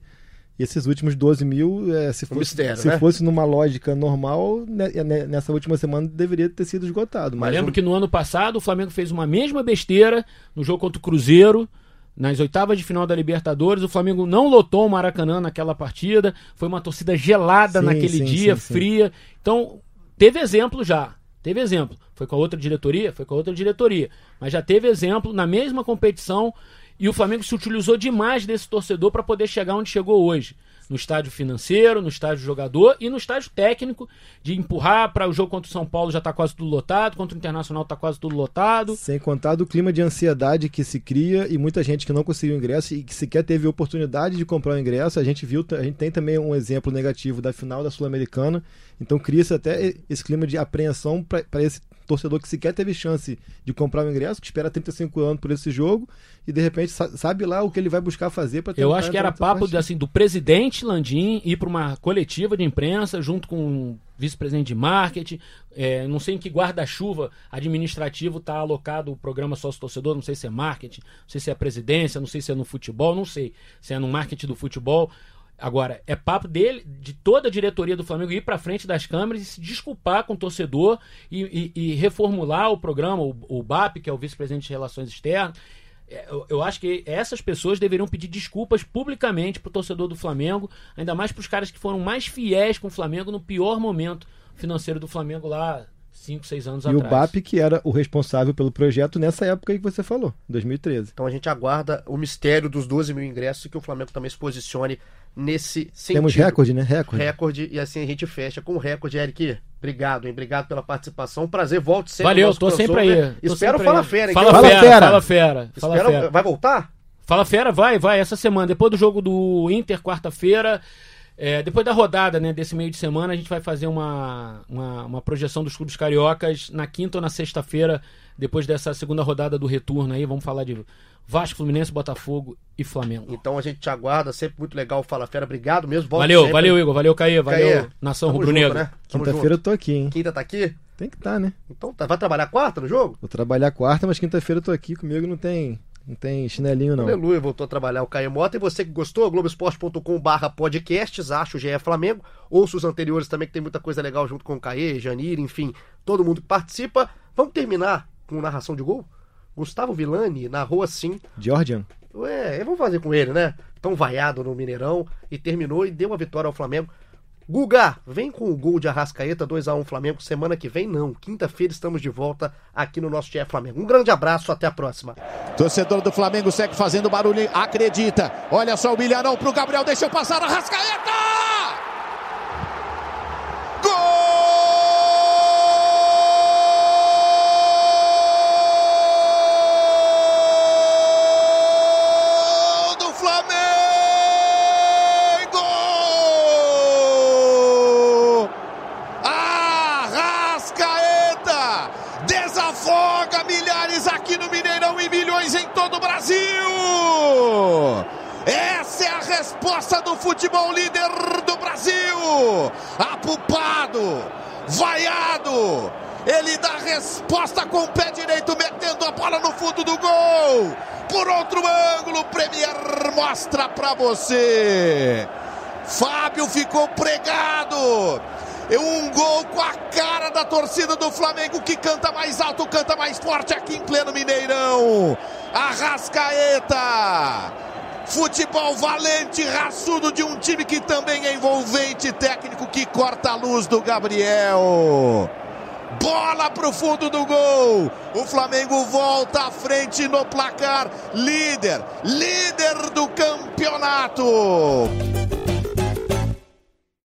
E esses últimos 12 mil, é, se, fosse, mistério, se né? fosse numa lógica normal, né, né, nessa última semana deveria ter sido esgotado. Mas Mas lembro que no ano passado o Flamengo fez uma mesma besteira no jogo contra o Cruzeiro. Nas oitavas de final da Libertadores, o Flamengo não lotou o Maracanã naquela partida. Foi uma torcida gelada Sim, naquele sim, dia, sim, sim. fria. Então, teve exemplo já. Teve exemplo. Foi com a outra diretoria? Foi com a outra diretoria. Mas já teve exemplo na mesma competição. E o Flamengo se utilizou demais desse torcedor para poder chegar onde chegou hoje. No estádio financeiro, no estádio jogador e no estádio técnico, de empurrar para o jogo contra o São Paulo já tá quase tudo lotado, contra o Internacional tá quase tudo lotado. Sem contar do clima de ansiedade que se cria e muita gente que não conseguiu ingresso e que sequer teve oportunidade de comprar o ingresso. A gente viu, a gente tem também um exemplo negativo da final da Sul-Americana. Então cria-se até esse clima de apreensão para esse torcedor que sequer teve chance de comprar o ingresso, que espera 35 anos por esse jogo e de repente sa- sabe lá o que ele vai buscar fazer para Eu acho que era papo assim, do presidente Landim ir para uma coletiva de imprensa junto com o vice-presidente de marketing. É, não sei em que guarda-chuva administrativo está alocado o programa sócio-torcedor. Não sei se é marketing, não sei se é presidência, não sei se é no futebol, não sei se é no marketing do futebol. Agora, é papo dele, de toda a diretoria do Flamengo ir para frente das câmeras e se desculpar com o torcedor e, e- e reformular o programa, o, o BAP, que é o vice-presidente de Relações Externas. É, Eu, eu acho que essas pessoas deveriam pedir desculpas publicamente pro torcedor do Flamengo, ainda mais pros caras que foram mais fiéis com o Flamengo no pior momento financeiro do Flamengo lá 5, 6 anos E atrás. o BAP, que era o responsável pelo projeto nessa época aí que você falou, 2013. Então a gente aguarda o mistério dos 12 mil ingressos e que o Flamengo também se posicione nesse sentido. Temos recorde, né? Recorde. Recorde, e assim a gente fecha com o recorde, Eric. Obrigado, hein? Obrigado pela participação. Prazer, volte sempre. Valeu, tô sempre aí. tô Espero sempre Fala aí. Fera, hein? Fala, eu- fera, Fera. Fala Fera. Fala Espero- Fera. Vai voltar? Fala Fera, vai, vai, essa semana. Depois do jogo do Inter, quarta-feira. É, depois da rodada, né, desse meio de semana, a gente vai fazer uma, uma, uma projeção dos clubes cariocas na quinta ou na sexta-feira, depois dessa segunda rodada do retorno aí. Vamos falar de Vasco, Fluminense, Botafogo e Flamengo. Então a gente te aguarda, sempre muito legal Fala Fera. Obrigado mesmo. Volte Valeu, sempre. valeu, Igor. Valeu, Caê. Valeu, Caê, Nação Rubro-Negra. né? Quinta-feira eu tô aqui, hein? Quinta tá aqui? Tem que estar, né? Então tá. Vai trabalhar quarta no jogo? Vou trabalhar quarta, mas quinta-feira eu tô aqui comigo, não tem, não tem chinelinho não. Aleluia, voltou a trabalhar o Caio Mota. E você que gostou, globesport.com.br podcasts, acho o GE Flamengo. Ouça os anteriores também, que tem muita coisa legal junto com o Caê, Janir, enfim, todo mundo que participa. Vamos terminar com narração de gol? Gustavo Villani narrou assim. Georgian. Ué, vamos fazer com ele, né? Tão vaiado no Mineirão. E terminou e deu a vitória ao Flamengo. Guga, vem com o gol de Arrascaeta 2x1 Flamengo semana que vem? Não. Quinta-feira estamos de volta aqui no nosso GE Flamengo. Um grande abraço, até a próxima. Torcedor do Flamengo segue fazendo barulho, acredita. Olha só o milharão pro Gabriel, deixou passar Arrascaeta! Vaiado, ele dá resposta com o pé direito, metendo a bola no fundo do gol! Por outro ângulo, o Premier mostra pra você! Fábio ficou pregado! Um gol com a cara da torcida do Flamengo que canta mais alto, canta mais forte aqui em pleno Mineirão. Arrascaeta. Futebol valente, raçudo de um time que também é envolvente, técnico que corta a luz do Gabriel. Bola pro fundo do gol. O Flamengo volta à frente no placar. Líder, líder do campeonato.